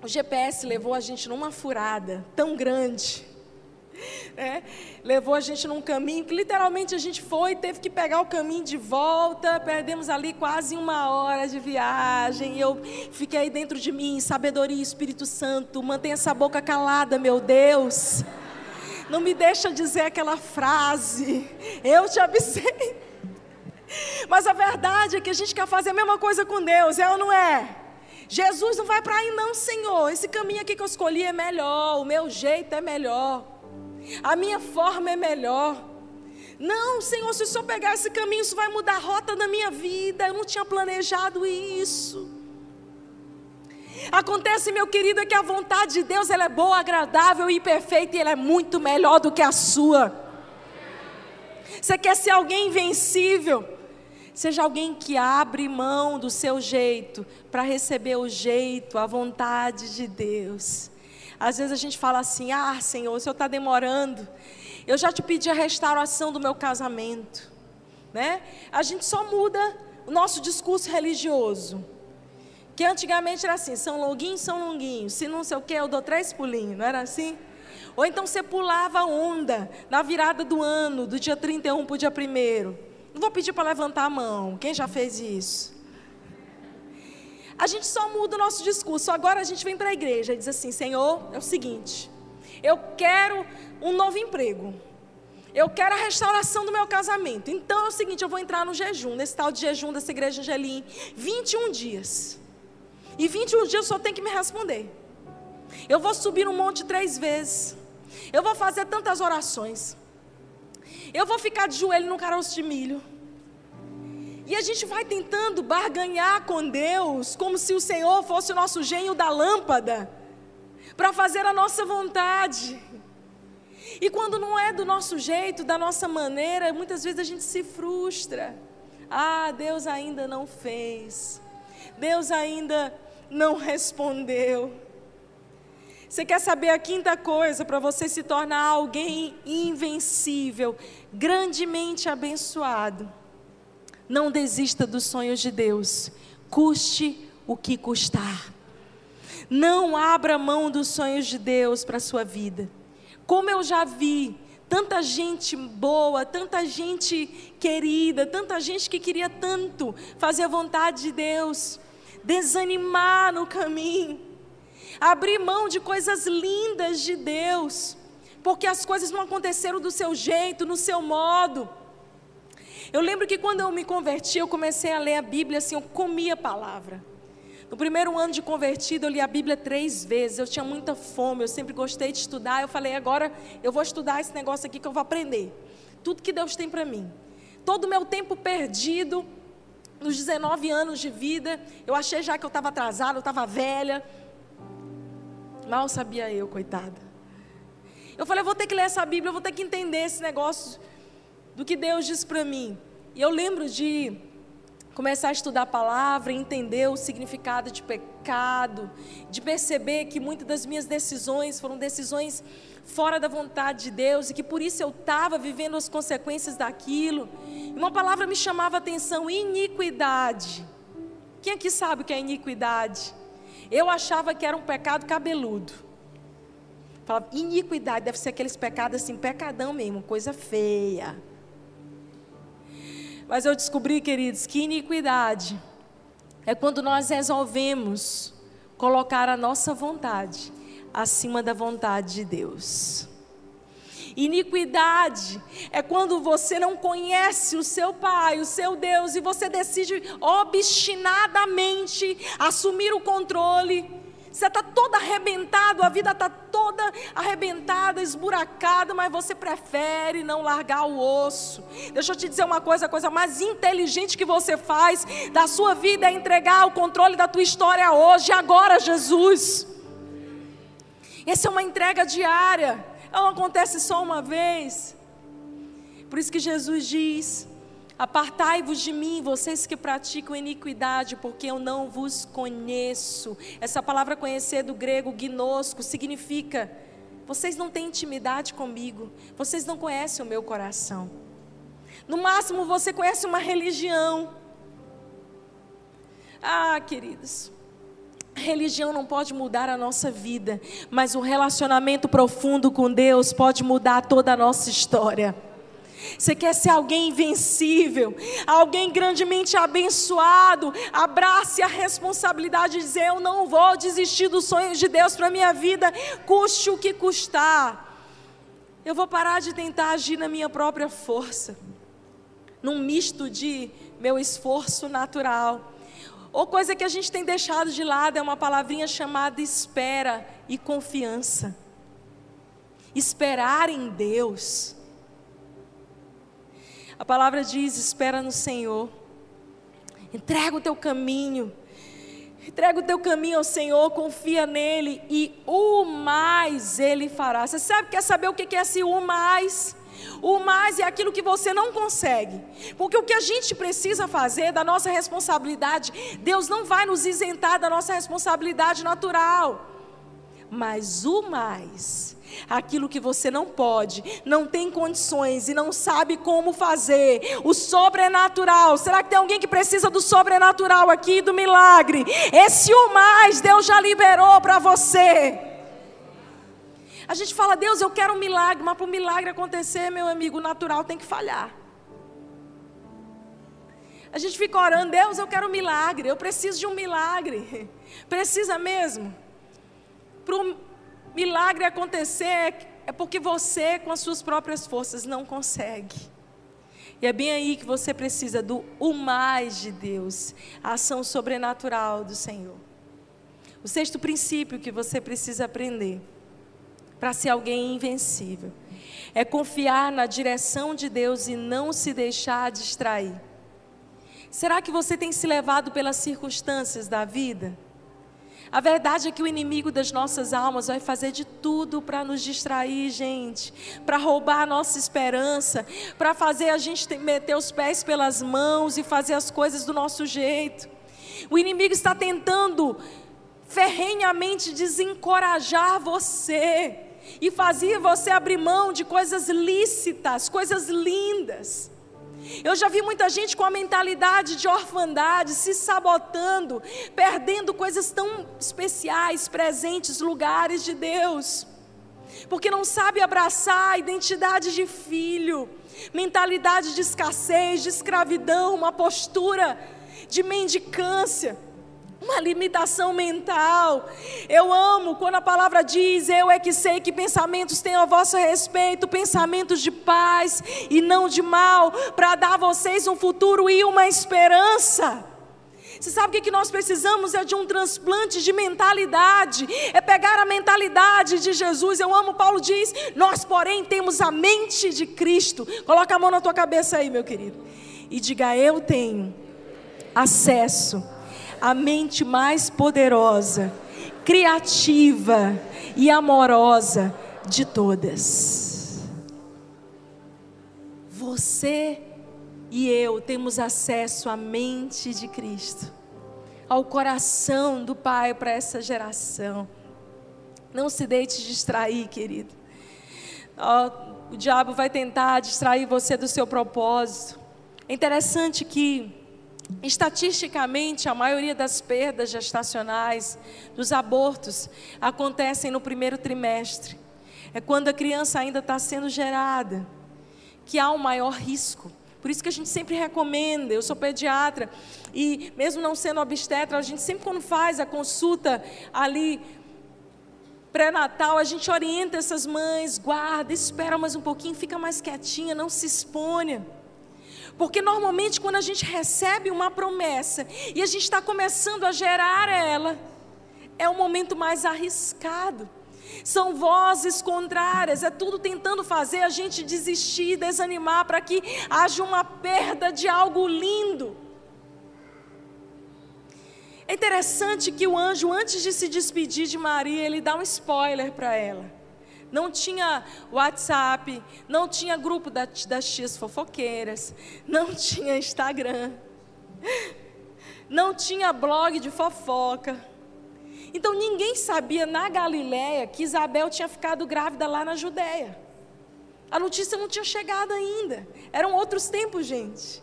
S1: o GPS levou a gente numa furada tão grande né? [laughs] Levou a gente num caminho que literalmente a gente foi, teve que pegar o caminho de volta, perdemos ali quase uma hora de viagem. Eu fiquei dentro de mim, sabedoria, Espírito Santo, mantenha essa boca calada, meu Deus. [laughs] Não me deixa dizer aquela frase. [laughs] Eu te avisei. Mas a verdade é que a gente quer fazer a mesma coisa com Deus, é ou não é? Jesus não vai para aí, não, Senhor. Esse caminho aqui que eu escolhi é melhor, o meu jeito é melhor, a minha forma é melhor. Não, Senhor, se o Senhor pegar esse caminho, isso vai mudar a rota da minha vida. Eu não tinha planejado isso. Acontece, meu querido, é que a vontade de Deus ela é boa, agradável e perfeita e ela é muito melhor do que a sua. Você quer ser alguém invencível? Seja alguém que abre mão do seu jeito para receber o jeito, a vontade de Deus. Às vezes a gente fala assim: Ah, Senhor, o Senhor está demorando. Eu já te pedi a restauração do meu casamento. Né? A gente só muda o nosso discurso religioso. Que antigamente era assim: São Longuinho, São Longuinho. Se não sei o que, eu dou três pulinhos. Não era assim? Ou então você pulava onda na virada do ano, do dia 31 para o dia 1. Não vou pedir para levantar a mão. Quem já fez isso? A gente só muda o nosso discurso. Agora a gente vem para a igreja e diz assim: Senhor, é o seguinte, eu quero um novo emprego. Eu quero a restauração do meu casamento. Então é o seguinte: eu vou entrar no jejum, nesse tal de jejum dessa igreja Angelim. 21 dias. E 21 dias só tem que me responder. Eu vou subir um monte três vezes. Eu vou fazer tantas orações. Eu vou ficar de joelho no caroço de milho. E a gente vai tentando barganhar com Deus, como se o Senhor fosse o nosso gênio da lâmpada, para fazer a nossa vontade. E quando não é do nosso jeito, da nossa maneira, muitas vezes a gente se frustra. Ah, Deus ainda não fez. Deus ainda não respondeu. Você quer saber a quinta coisa para você se tornar alguém invencível, grandemente abençoado? Não desista dos sonhos de Deus, custe o que custar. Não abra mão dos sonhos de Deus para a sua vida. Como eu já vi, tanta gente boa, tanta gente querida, tanta gente que queria tanto fazer a vontade de Deus, desanimar no caminho abrir mão de coisas lindas de Deus, porque as coisas não aconteceram do seu jeito, no seu modo. Eu lembro que quando eu me converti, eu comecei a ler a Bíblia assim, eu comia a palavra. No primeiro ano de convertido, eu li a Bíblia três vezes. Eu tinha muita fome, eu sempre gostei de estudar. Eu falei, agora eu vou estudar esse negócio aqui que eu vou aprender. Tudo que Deus tem para mim. Todo o meu tempo perdido, nos 19 anos de vida, eu achei já que eu estava atrasada, eu estava velha. Mal sabia eu, coitada. Eu falei, eu vou ter que ler essa Bíblia, eu vou ter que entender esse negócio do que Deus diz para mim. E eu lembro de começar a estudar a palavra, entender o significado de pecado, de perceber que muitas das minhas decisões foram decisões fora da vontade de Deus e que por isso eu estava vivendo as consequências daquilo. E uma palavra me chamava a atenção: iniquidade. Quem aqui sabe o que é iniquidade? Eu achava que era um pecado cabeludo. Falava, iniquidade deve ser aqueles pecados assim, pecadão mesmo, coisa feia. Mas eu descobri, queridos, que iniquidade é quando nós resolvemos colocar a nossa vontade acima da vontade de Deus. Iniquidade é quando você não conhece o seu Pai, o seu Deus, e você decide obstinadamente assumir o controle. Você está todo arrebentado, a vida está toda arrebentada, esburacada, mas você prefere não largar o osso. Deixa eu te dizer uma coisa: a coisa mais inteligente que você faz da sua vida é entregar o controle da tua história hoje, agora, Jesus. Essa é uma entrega diária. Ela não acontece só uma vez. Por isso que Jesus diz: Apartai-vos de mim, vocês que praticam iniquidade, porque eu não vos conheço. Essa palavra conhecer do grego gnosco significa: vocês não têm intimidade comigo, vocês não conhecem o meu coração. No máximo você conhece uma religião. Ah, queridos, Religião não pode mudar a nossa vida, mas um relacionamento profundo com Deus pode mudar toda a nossa história. Você quer ser alguém invencível, alguém grandemente abençoado? Abrace a responsabilidade de dizer: Eu não vou desistir dos sonhos de Deus para a minha vida, custe o que custar. Eu vou parar de tentar agir na minha própria força, num misto de meu esforço natural. Ou coisa que a gente tem deixado de lado é uma palavrinha chamada espera e confiança. Esperar em Deus. A palavra diz: espera no Senhor. Entrega o teu caminho. Entrega o teu caminho ao Senhor, confia nele e o mais ele fará. Você sabe, quer saber o que é esse o mais? O mais é aquilo que você não consegue. Porque o que a gente precisa fazer da nossa responsabilidade, Deus não vai nos isentar da nossa responsabilidade natural. Mas o mais aquilo que você não pode, não tem condições e não sabe como fazer, o sobrenatural. Será que tem alguém que precisa do sobrenatural aqui, do milagre? Esse o mais Deus já liberou para você. A gente fala, Deus, eu quero um milagre, mas para o milagre acontecer, meu amigo, o natural tem que falhar. A gente fica orando, Deus, eu quero um milagre, eu preciso de um milagre. Precisa mesmo? Para milagre acontecer é porque você, com as suas próprias forças, não consegue. E é bem aí que você precisa do o mais de Deus, a ação sobrenatural do Senhor. O sexto princípio que você precisa aprender para ser alguém invencível é confiar na direção de Deus e não se deixar distrair. Será que você tem se levado pelas circunstâncias da vida? A verdade é que o inimigo das nossas almas vai fazer de tudo para nos distrair, gente, para roubar a nossa esperança, para fazer a gente meter os pés pelas mãos e fazer as coisas do nosso jeito. O inimigo está tentando ferrenhamente desencorajar você e fazer você abrir mão de coisas lícitas, coisas lindas. Eu já vi muita gente com a mentalidade de orfandade, se sabotando, perdendo coisas tão especiais, presentes, lugares de Deus, porque não sabe abraçar a identidade de filho, mentalidade de escassez, de escravidão, uma postura de mendicância uma limitação mental. Eu amo quando a palavra diz: Eu é que sei que pensamentos tenho a vosso respeito, pensamentos de paz e não de mal, para dar a vocês um futuro e uma esperança. Você sabe o que, que nós precisamos? É de um transplante de mentalidade, é pegar a mentalidade de Jesus. Eu amo, Paulo diz: Nós, porém, temos a mente de Cristo. Coloca a mão na tua cabeça aí, meu querido, e diga: Eu tenho acesso a mente mais poderosa, criativa e amorosa de todas. Você e eu temos acesso à mente de Cristo, ao coração do Pai para essa geração. Não se deixe distrair, querido. Oh, o diabo vai tentar distrair você do seu propósito. É interessante que Estatisticamente, a maioria das perdas gestacionais, dos abortos, acontecem no primeiro trimestre. É quando a criança ainda está sendo gerada, que há um maior risco. Por isso que a gente sempre recomenda, eu sou pediatra, e mesmo não sendo obstetra, a gente sempre quando faz a consulta ali pré-natal, a gente orienta essas mães, guarda, espera mais um pouquinho, fica mais quietinha, não se exponha. Porque normalmente quando a gente recebe uma promessa e a gente está começando a gerar ela, é o momento mais arriscado. São vozes contrárias, é tudo tentando fazer a gente desistir, desanimar, para que haja uma perda de algo lindo. É interessante que o anjo, antes de se despedir de Maria, ele dá um spoiler para ela. Não tinha WhatsApp, não tinha grupo das tias fofoqueiras, não [laughs] tinha Instagram, não tinha blog de fofoca. Então ninguém sabia na Galiléia que Isabel tinha ficado grávida lá na Judéia. A notícia não tinha chegado ainda. Eram outros tempos, gente.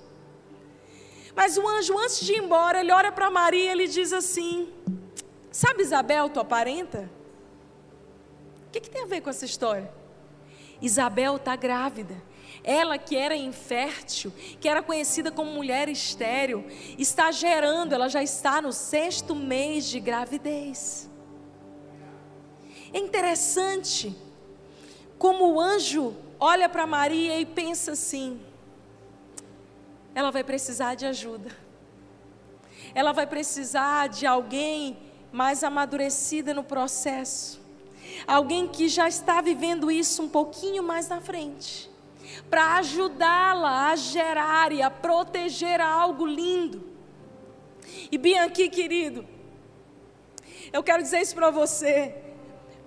S1: Mas o anjo, antes de ir embora, ele olha para Maria e ele diz assim: Sabe Isabel, tua parenta? Que, que tem a ver com essa história? Isabel está grávida. Ela que era infértil, que era conhecida como mulher estéril, está gerando, ela já está no sexto mês de gravidez. É interessante, como o anjo olha para Maria e pensa assim: ela vai precisar de ajuda, ela vai precisar de alguém mais amadurecida no processo, alguém que já está vivendo isso um pouquinho mais na frente, para ajudá-la a gerar e a proteger algo lindo. E aqui, querido, eu quero dizer isso para você.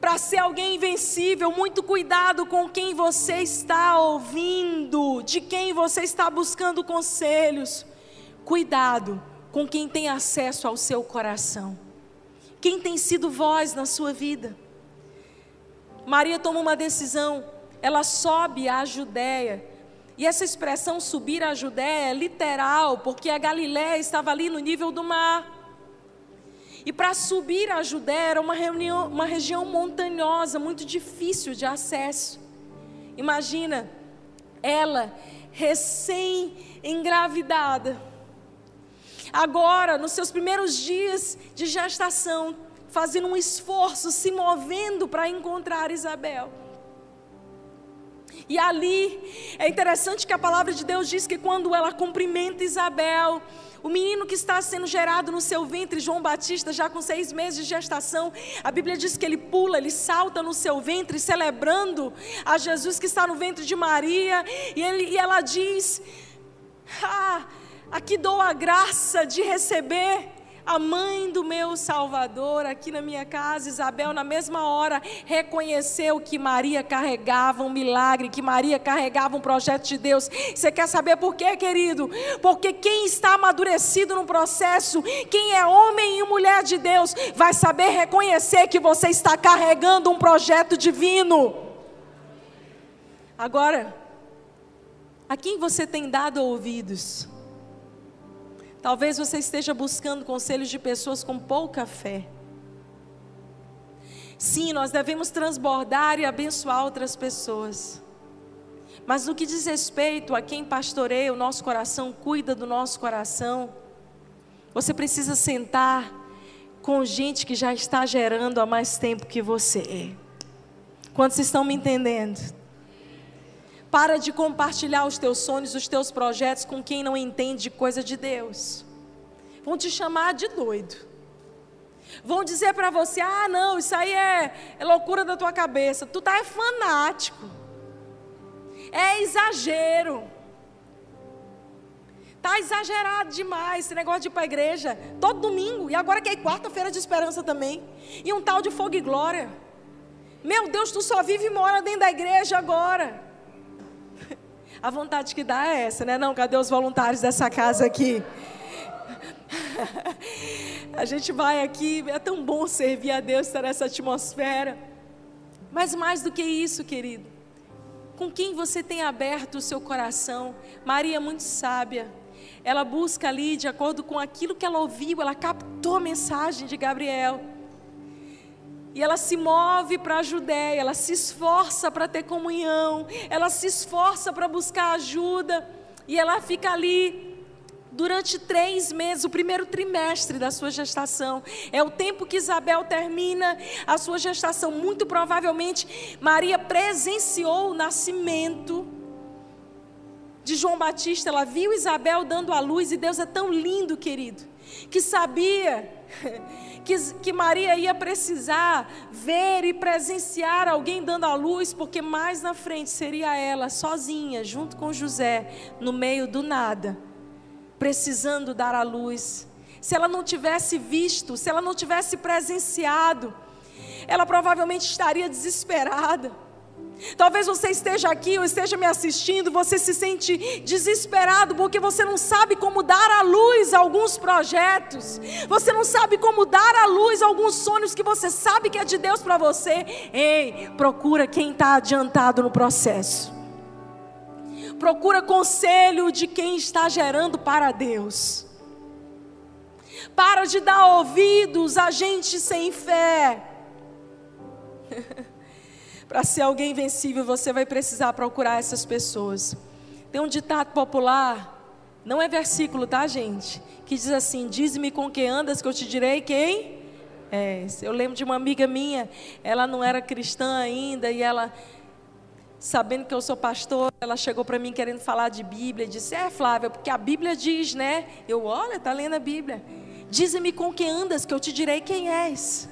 S1: Para ser alguém invencível, muito cuidado com quem você está ouvindo, de quem você está buscando conselhos. Cuidado com quem tem acesso ao seu coração. Quem tem sido voz na sua vida? Maria toma uma decisão, ela sobe à Judéia. E essa expressão subir à Judéia é literal, porque a Galiléia estava ali no nível do mar. E para subir a Judéia era uma, reunião, uma região montanhosa, muito difícil de acesso. Imagina, ela recém-engravidada, agora nos seus primeiros dias de gestação, fazendo um esforço, se movendo para encontrar Isabel. E ali é interessante que a palavra de Deus diz que quando ela cumprimenta Isabel, o menino que está sendo gerado no seu ventre, João Batista, já com seis meses de gestação, a Bíblia diz que ele pula, ele salta no seu ventre, celebrando a Jesus que está no ventre de Maria, e, ele, e ela diz: Ah, aqui dou a graça de receber a mãe do meu Salvador aqui na minha casa, Isabel, na mesma hora, reconheceu que Maria carregava um milagre, que Maria carregava um projeto de Deus. Você quer saber por quê, querido? Porque quem está amadurecido no processo, quem é homem e mulher de Deus, vai saber reconhecer que você está carregando um projeto divino. Agora, a quem você tem dado ouvidos? Talvez você esteja buscando conselhos de pessoas com pouca fé. Sim, nós devemos transbordar e abençoar outras pessoas. Mas no que diz respeito a quem pastoreia o nosso coração, cuida do nosso coração, você precisa sentar com gente que já está gerando há mais tempo que você. Quantos estão me entendendo? Para de compartilhar os teus sonhos, os teus projetos com quem não entende coisa de Deus. Vão te chamar de doido. Vão dizer para você: ah, não, isso aí é, é, loucura da tua cabeça. Tu tá é fanático. É exagero. Tá exagerado demais esse negócio de ir para a igreja todo domingo. E agora que é quarta-feira de esperança também. E um tal de fogo e glória. Meu Deus, tu só vive e mora dentro da igreja agora. A vontade que dá é essa, né? Não, cadê os voluntários dessa casa aqui? [laughs] a gente vai aqui, é tão bom servir a Deus, estar nessa atmosfera. Mas mais do que isso, querido, com quem você tem aberto o seu coração? Maria é muito sábia. Ela busca ali, de acordo com aquilo que ela ouviu, ela captou a mensagem de Gabriel. E ela se move para a Judéia, ela se esforça para ter comunhão, ela se esforça para buscar ajuda, e ela fica ali durante três meses, o primeiro trimestre da sua gestação. É o tempo que Isabel termina a sua gestação. Muito provavelmente, Maria presenciou o nascimento de João Batista. Ela viu Isabel dando a luz, e Deus é tão lindo, querido, que sabia [laughs] que, que Maria ia precisar ver e presenciar alguém dando a luz, porque mais na frente seria ela sozinha, junto com José, no meio do nada, precisando dar a luz. Se ela não tivesse visto, se ela não tivesse presenciado, ela provavelmente estaria desesperada. Talvez você esteja aqui ou esteja me assistindo, você se sente desesperado porque você não sabe como dar à luz alguns projetos, você não sabe como dar à luz alguns sonhos que você sabe que é de Deus para você. Ei, procura quem está adiantado no processo, procura conselho de quem está gerando para Deus. Para de dar ouvidos a gente sem fé. [laughs] Para ser alguém vencível, você vai precisar procurar essas pessoas. Tem um ditado popular, não é versículo, tá, gente? Que diz assim: Diz-me com que andas, que eu te direi quem é. Eu lembro de uma amiga minha, ela não era cristã ainda, e ela sabendo que eu sou pastor, ela chegou para mim querendo falar de Bíblia e disse: É, Flávia, porque a Bíblia diz, né? Eu, olha, tá lendo a Bíblia. Dize-me com quem andas, que eu te direi quem és.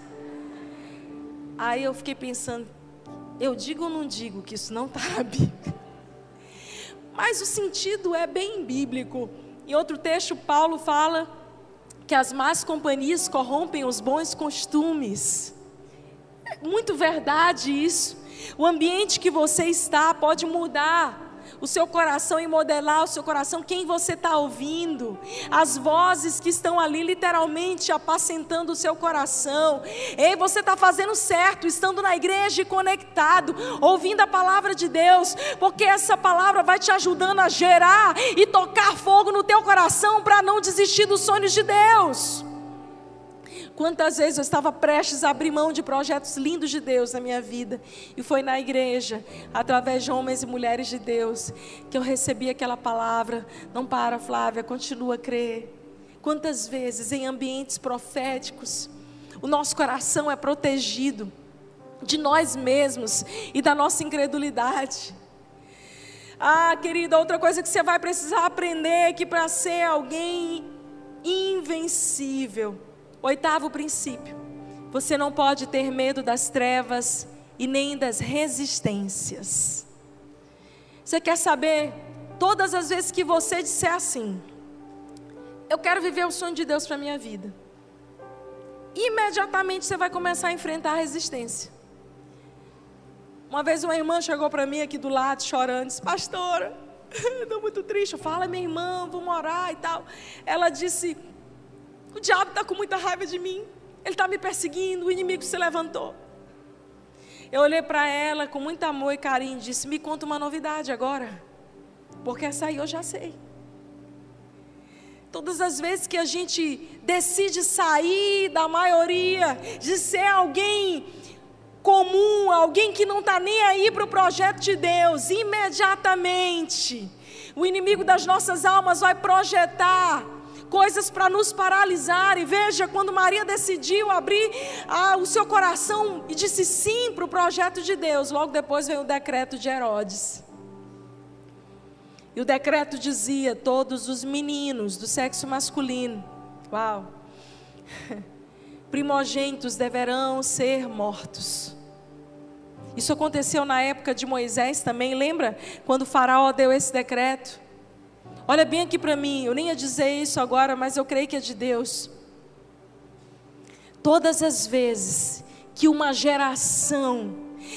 S1: Aí eu fiquei pensando: eu digo ou não digo que isso não está na Bíblia? Mas o sentido é bem bíblico. Em outro texto, Paulo fala que as más companhias corrompem os bons costumes. É muito verdade isso. O ambiente que você está pode mudar o seu coração e modelar o seu coração, quem você está ouvindo, as vozes que estão ali literalmente apacentando o seu coração. Ei, você está fazendo certo, estando na igreja e conectado, ouvindo a palavra de Deus, porque essa palavra vai te ajudando a gerar e tocar fogo no teu coração para não desistir dos sonhos de Deus. Quantas vezes eu estava prestes a abrir mão de projetos lindos de Deus na minha vida, e foi na igreja, através de homens e mulheres de Deus, que eu recebi aquela palavra: não para, Flávia, continua a crer. Quantas vezes em ambientes proféticos, o nosso coração é protegido de nós mesmos e da nossa incredulidade. Ah, querida, outra coisa que você vai precisar aprender é que para ser alguém invencível, Oitavo princípio: você não pode ter medo das trevas e nem das resistências. Você quer saber? Todas as vezes que você disser assim, eu quero viver o sonho de Deus para minha vida, imediatamente você vai começar a enfrentar a resistência. Uma vez uma irmã chegou para mim aqui do lado chorando, disse, pastora, [laughs] estou muito triste. Fala, minha irmã, vamos orar e tal. Ela disse, o diabo está com muita raiva de mim. Ele está me perseguindo, o inimigo se levantou. Eu olhei para ela com muito amor e carinho e disse: Me conta uma novidade agora. Porque essa aí eu já sei. Todas as vezes que a gente decide sair da maioria, de ser alguém comum, alguém que não está nem aí para o projeto de Deus, imediatamente o inimigo das nossas almas vai projetar coisas para nos paralisar. E veja, quando Maria decidiu abrir ah, o seu coração e disse sim para o projeto de Deus, logo depois veio o decreto de Herodes. E o decreto dizia: todos os meninos do sexo masculino, uau, [laughs] primogênitos deverão ser mortos. Isso aconteceu na época de Moisés também, lembra? Quando Faraó deu esse decreto. Olha bem aqui para mim, eu nem ia dizer isso agora, mas eu creio que é de Deus. Todas as vezes que uma geração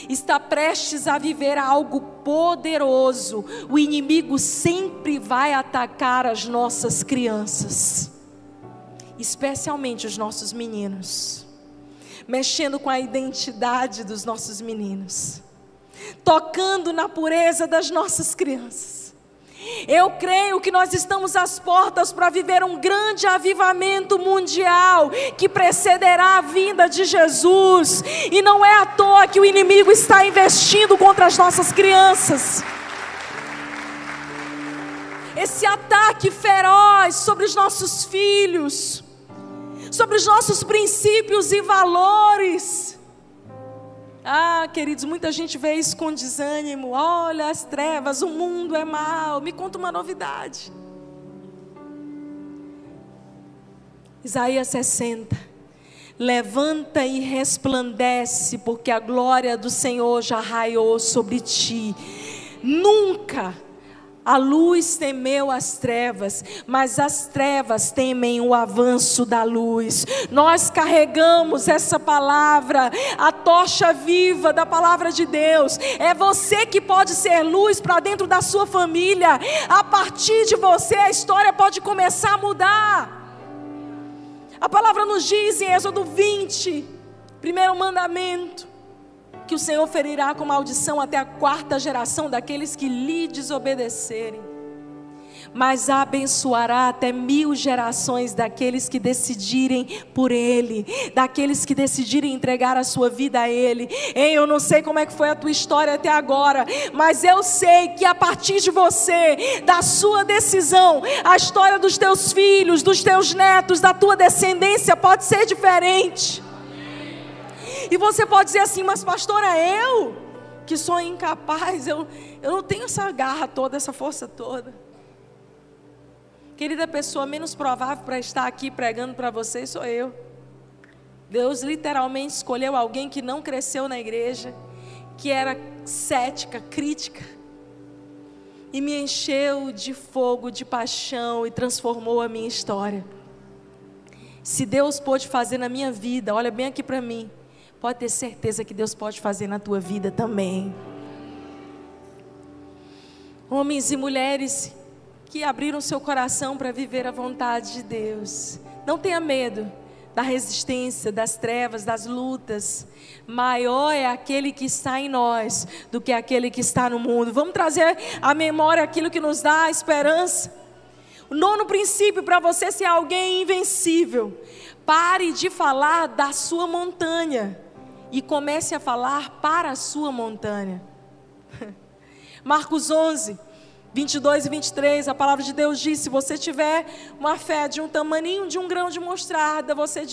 S1: está prestes a viver algo poderoso, o inimigo sempre vai atacar as nossas crianças, especialmente os nossos meninos, mexendo com a identidade dos nossos meninos, tocando na pureza das nossas crianças. Eu creio que nós estamos às portas para viver um grande avivamento mundial que precederá a vinda de Jesus. E não é à toa que o inimigo está investindo contra as nossas crianças. Esse ataque feroz sobre os nossos filhos, sobre os nossos princípios e valores. Ah, queridos, muita gente vê isso com desânimo. Olha as trevas, o mundo é mal. Me conta uma novidade. Isaías 60. Levanta e resplandece, porque a glória do Senhor já raiou sobre ti. Nunca a luz temeu as trevas, mas as trevas temem o avanço da luz. Nós carregamos essa palavra, a tocha viva da palavra de Deus. É você que pode ser luz para dentro da sua família. A partir de você, a história pode começar a mudar. A palavra nos diz em Êxodo 20, primeiro mandamento que o Senhor ferirá com maldição até a quarta geração daqueles que lhe desobedecerem, mas abençoará até mil gerações daqueles que decidirem por Ele, daqueles que decidirem entregar a sua vida a Ele. Ei, eu não sei como é que foi a tua história até agora, mas eu sei que a partir de você, da sua decisão, a história dos teus filhos, dos teus netos, da tua descendência pode ser diferente. E você pode dizer assim, mas pastora, eu? que sou incapaz, eu, eu não tenho essa garra toda, essa força toda. Querida pessoa menos provável para estar aqui pregando para vocês sou eu. Deus literalmente escolheu alguém que não cresceu na igreja, que era cética, crítica, e me encheu de fogo, de paixão e transformou a minha história. Se Deus pôde fazer na minha vida, olha bem aqui para mim, pode ter certeza que Deus pode fazer na tua vida também. Homens e mulheres que abriram seu coração para viver a vontade de Deus. Não tenha medo da resistência, das trevas, das lutas. Maior é aquele que está em nós do que aquele que está no mundo. Vamos trazer à memória aquilo que nos dá esperança. O nono princípio para você ser alguém invencível. Pare de falar da sua montanha e comece a falar para a sua montanha. [laughs] Marcos 11, 22 e 23, a palavra de Deus diz: se você tiver uma fé de um tamaninho de um grão de mostarda, você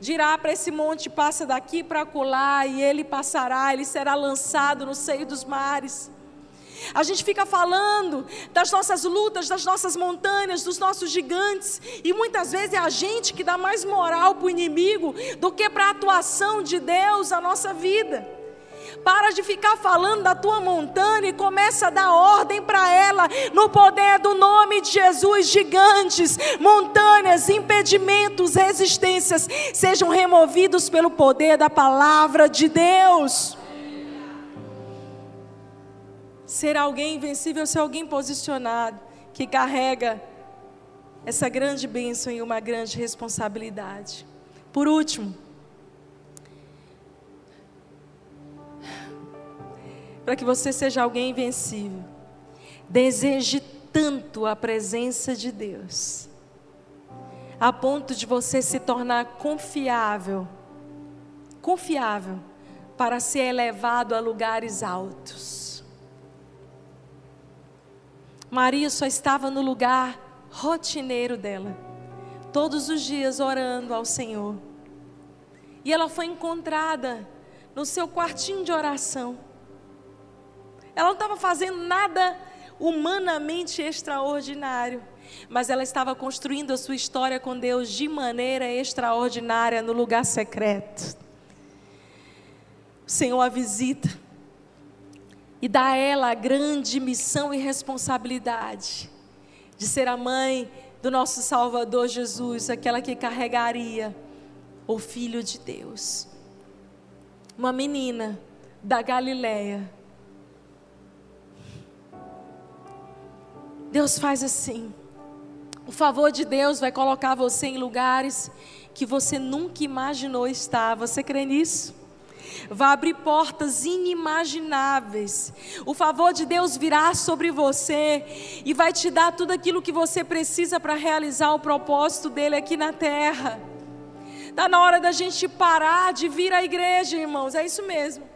S1: dirá para esse monte: passa daqui para colar, e ele passará, ele será lançado no seio dos mares. A gente fica falando das nossas lutas, das nossas montanhas, dos nossos gigantes, e muitas vezes é a gente que dá mais moral para o inimigo do que para a atuação de Deus na nossa vida. Para de ficar falando da tua montanha e começa a dar ordem para ela, no poder do nome de Jesus. Gigantes, montanhas, impedimentos, resistências sejam removidos pelo poder da palavra de Deus. Ser alguém invencível, ser alguém posicionado, que carrega essa grande bênção e uma grande responsabilidade. Por último, para que você seja alguém invencível. Deseje tanto a presença de Deus, a ponto de você se tornar confiável, confiável, para ser elevado a lugares altos. Maria só estava no lugar rotineiro dela, todos os dias orando ao Senhor. E ela foi encontrada no seu quartinho de oração ela não estava fazendo nada humanamente extraordinário, mas ela estava construindo a sua história com Deus de maneira extraordinária no lugar secreto. O Senhor a visita e dá a ela a grande missão e responsabilidade de ser a mãe do nosso Salvador Jesus, aquela que carregaria o Filho de Deus. Uma menina da Galileia Deus faz assim. O favor de Deus vai colocar você em lugares que você nunca imaginou estar. Você crê nisso? Vai abrir portas inimagináveis. O favor de Deus virá sobre você e vai te dar tudo aquilo que você precisa para realizar o propósito dele aqui na terra. Está na hora da gente parar de vir à igreja, irmãos. É isso mesmo.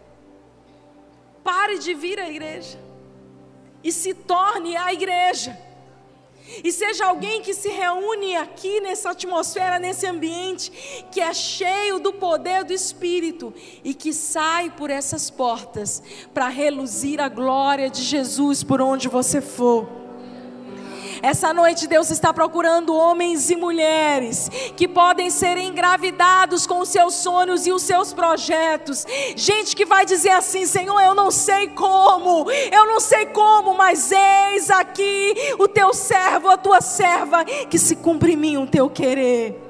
S1: Pare de vir à igreja e se torne a igreja. E seja alguém que se reúne aqui nessa atmosfera, nesse ambiente, que é cheio do poder do Espírito e que sai por essas portas para reluzir a glória de Jesus por onde você for. Essa noite Deus está procurando homens e mulheres que podem ser engravidados com os seus sonhos e os seus projetos. Gente que vai dizer assim: Senhor, eu não sei como, eu não sei como, mas eis aqui o teu servo, a tua serva, que se cumpre em mim o teu querer.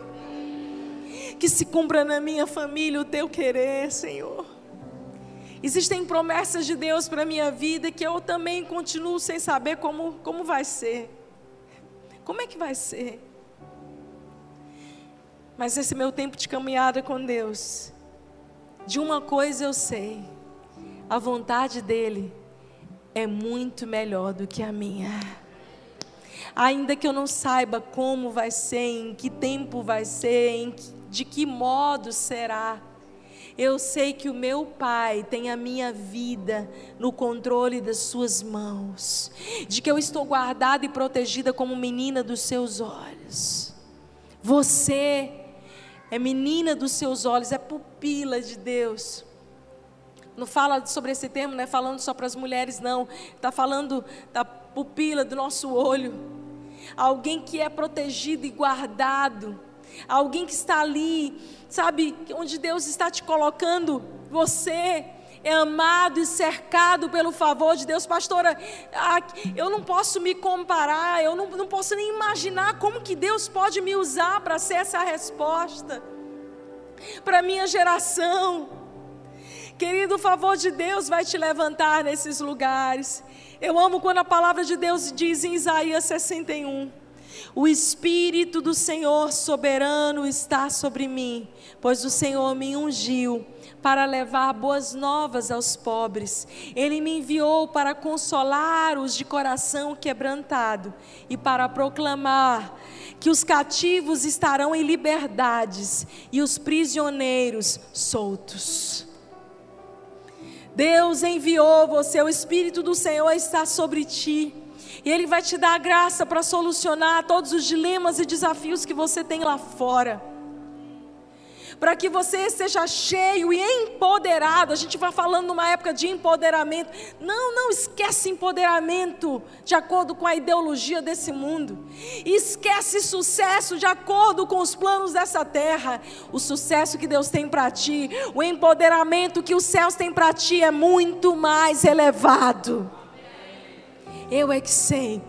S1: Que se cumpra na minha família o teu querer, Senhor. Existem promessas de Deus para a minha vida que eu também continuo sem saber como, como vai ser. Como é que vai ser? Mas esse meu tempo de caminhada com Deus, de uma coisa eu sei: a vontade dEle é muito melhor do que a minha. Ainda que eu não saiba como vai ser, em que tempo vai ser, de que modo será, eu sei que o meu Pai tem a minha vida no controle das Suas mãos, de que eu estou guardada e protegida como menina dos Seus olhos. Você é menina dos Seus olhos, é pupila de Deus. Não fala sobre esse termo, não é falando só para as mulheres, não. Está falando da pupila, do nosso olho. Alguém que é protegido e guardado. Alguém que está ali, sabe, onde Deus está te colocando. Você é amado e cercado pelo favor de Deus. Pastora, eu não posso me comparar, eu não, não posso nem imaginar como que Deus pode me usar para ser essa resposta para a minha geração. Querido, o favor de Deus vai te levantar nesses lugares. Eu amo quando a palavra de Deus diz em Isaías 61. O Espírito do Senhor soberano está sobre mim, pois o Senhor me ungiu para levar boas novas aos pobres. Ele me enviou para consolar os de coração quebrantado e para proclamar que os cativos estarão em liberdades e os prisioneiros soltos. Deus enviou você, o Espírito do Senhor está sobre ti. E Ele vai te dar a graça para solucionar todos os dilemas e desafios que você tem lá fora para que você seja cheio e empoderado. A gente vai falando numa época de empoderamento. Não, não esquece empoderamento de acordo com a ideologia desse mundo. Esquece sucesso de acordo com os planos dessa terra. O sucesso que Deus tem para ti, o empoderamento que os céus têm para ti é muito mais elevado. Eu é que sei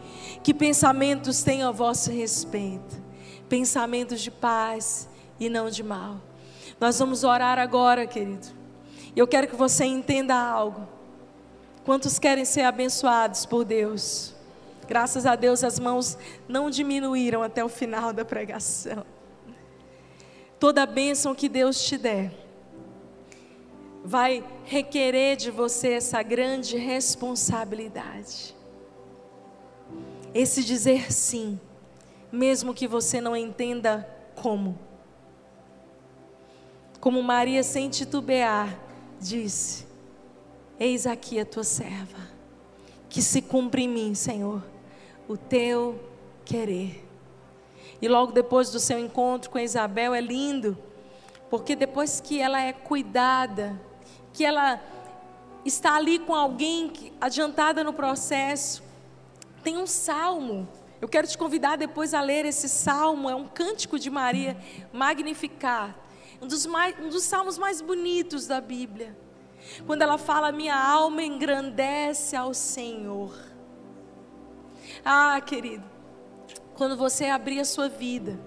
S1: que pensamentos têm a vosso respeito. Pensamentos de paz e não de mal. Nós vamos orar agora, querido. Eu quero que você entenda algo. Quantos querem ser abençoados por Deus? Graças a Deus as mãos não diminuíram até o final da pregação. Toda bênção que Deus te der vai requerer de você essa grande responsabilidade. Esse dizer sim, mesmo que você não entenda como como Maria sem titubear, disse: Eis aqui a tua serva, que se cumpre em mim, Senhor, o teu querer. E logo depois do seu encontro com Isabel é lindo, porque depois que ela é cuidada, que ela está ali com alguém adiantada no processo, tem um salmo. Eu quero te convidar depois a ler esse salmo, é um cântico de Maria, magnificar um dos, mais, um dos salmos mais bonitos da Bíblia. Quando ela fala: Minha alma engrandece ao Senhor. Ah, querido, quando você abrir a sua vida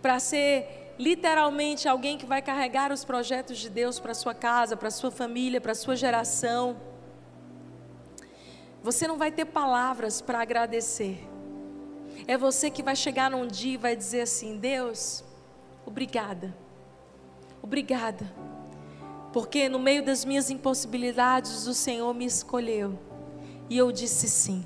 S1: para ser literalmente alguém que vai carregar os projetos de Deus para sua casa, para sua família, para sua geração, você não vai ter palavras para agradecer. É você que vai chegar num dia e vai dizer assim: Deus, obrigada Obrigada, porque no meio das minhas impossibilidades o Senhor me escolheu e eu disse sim.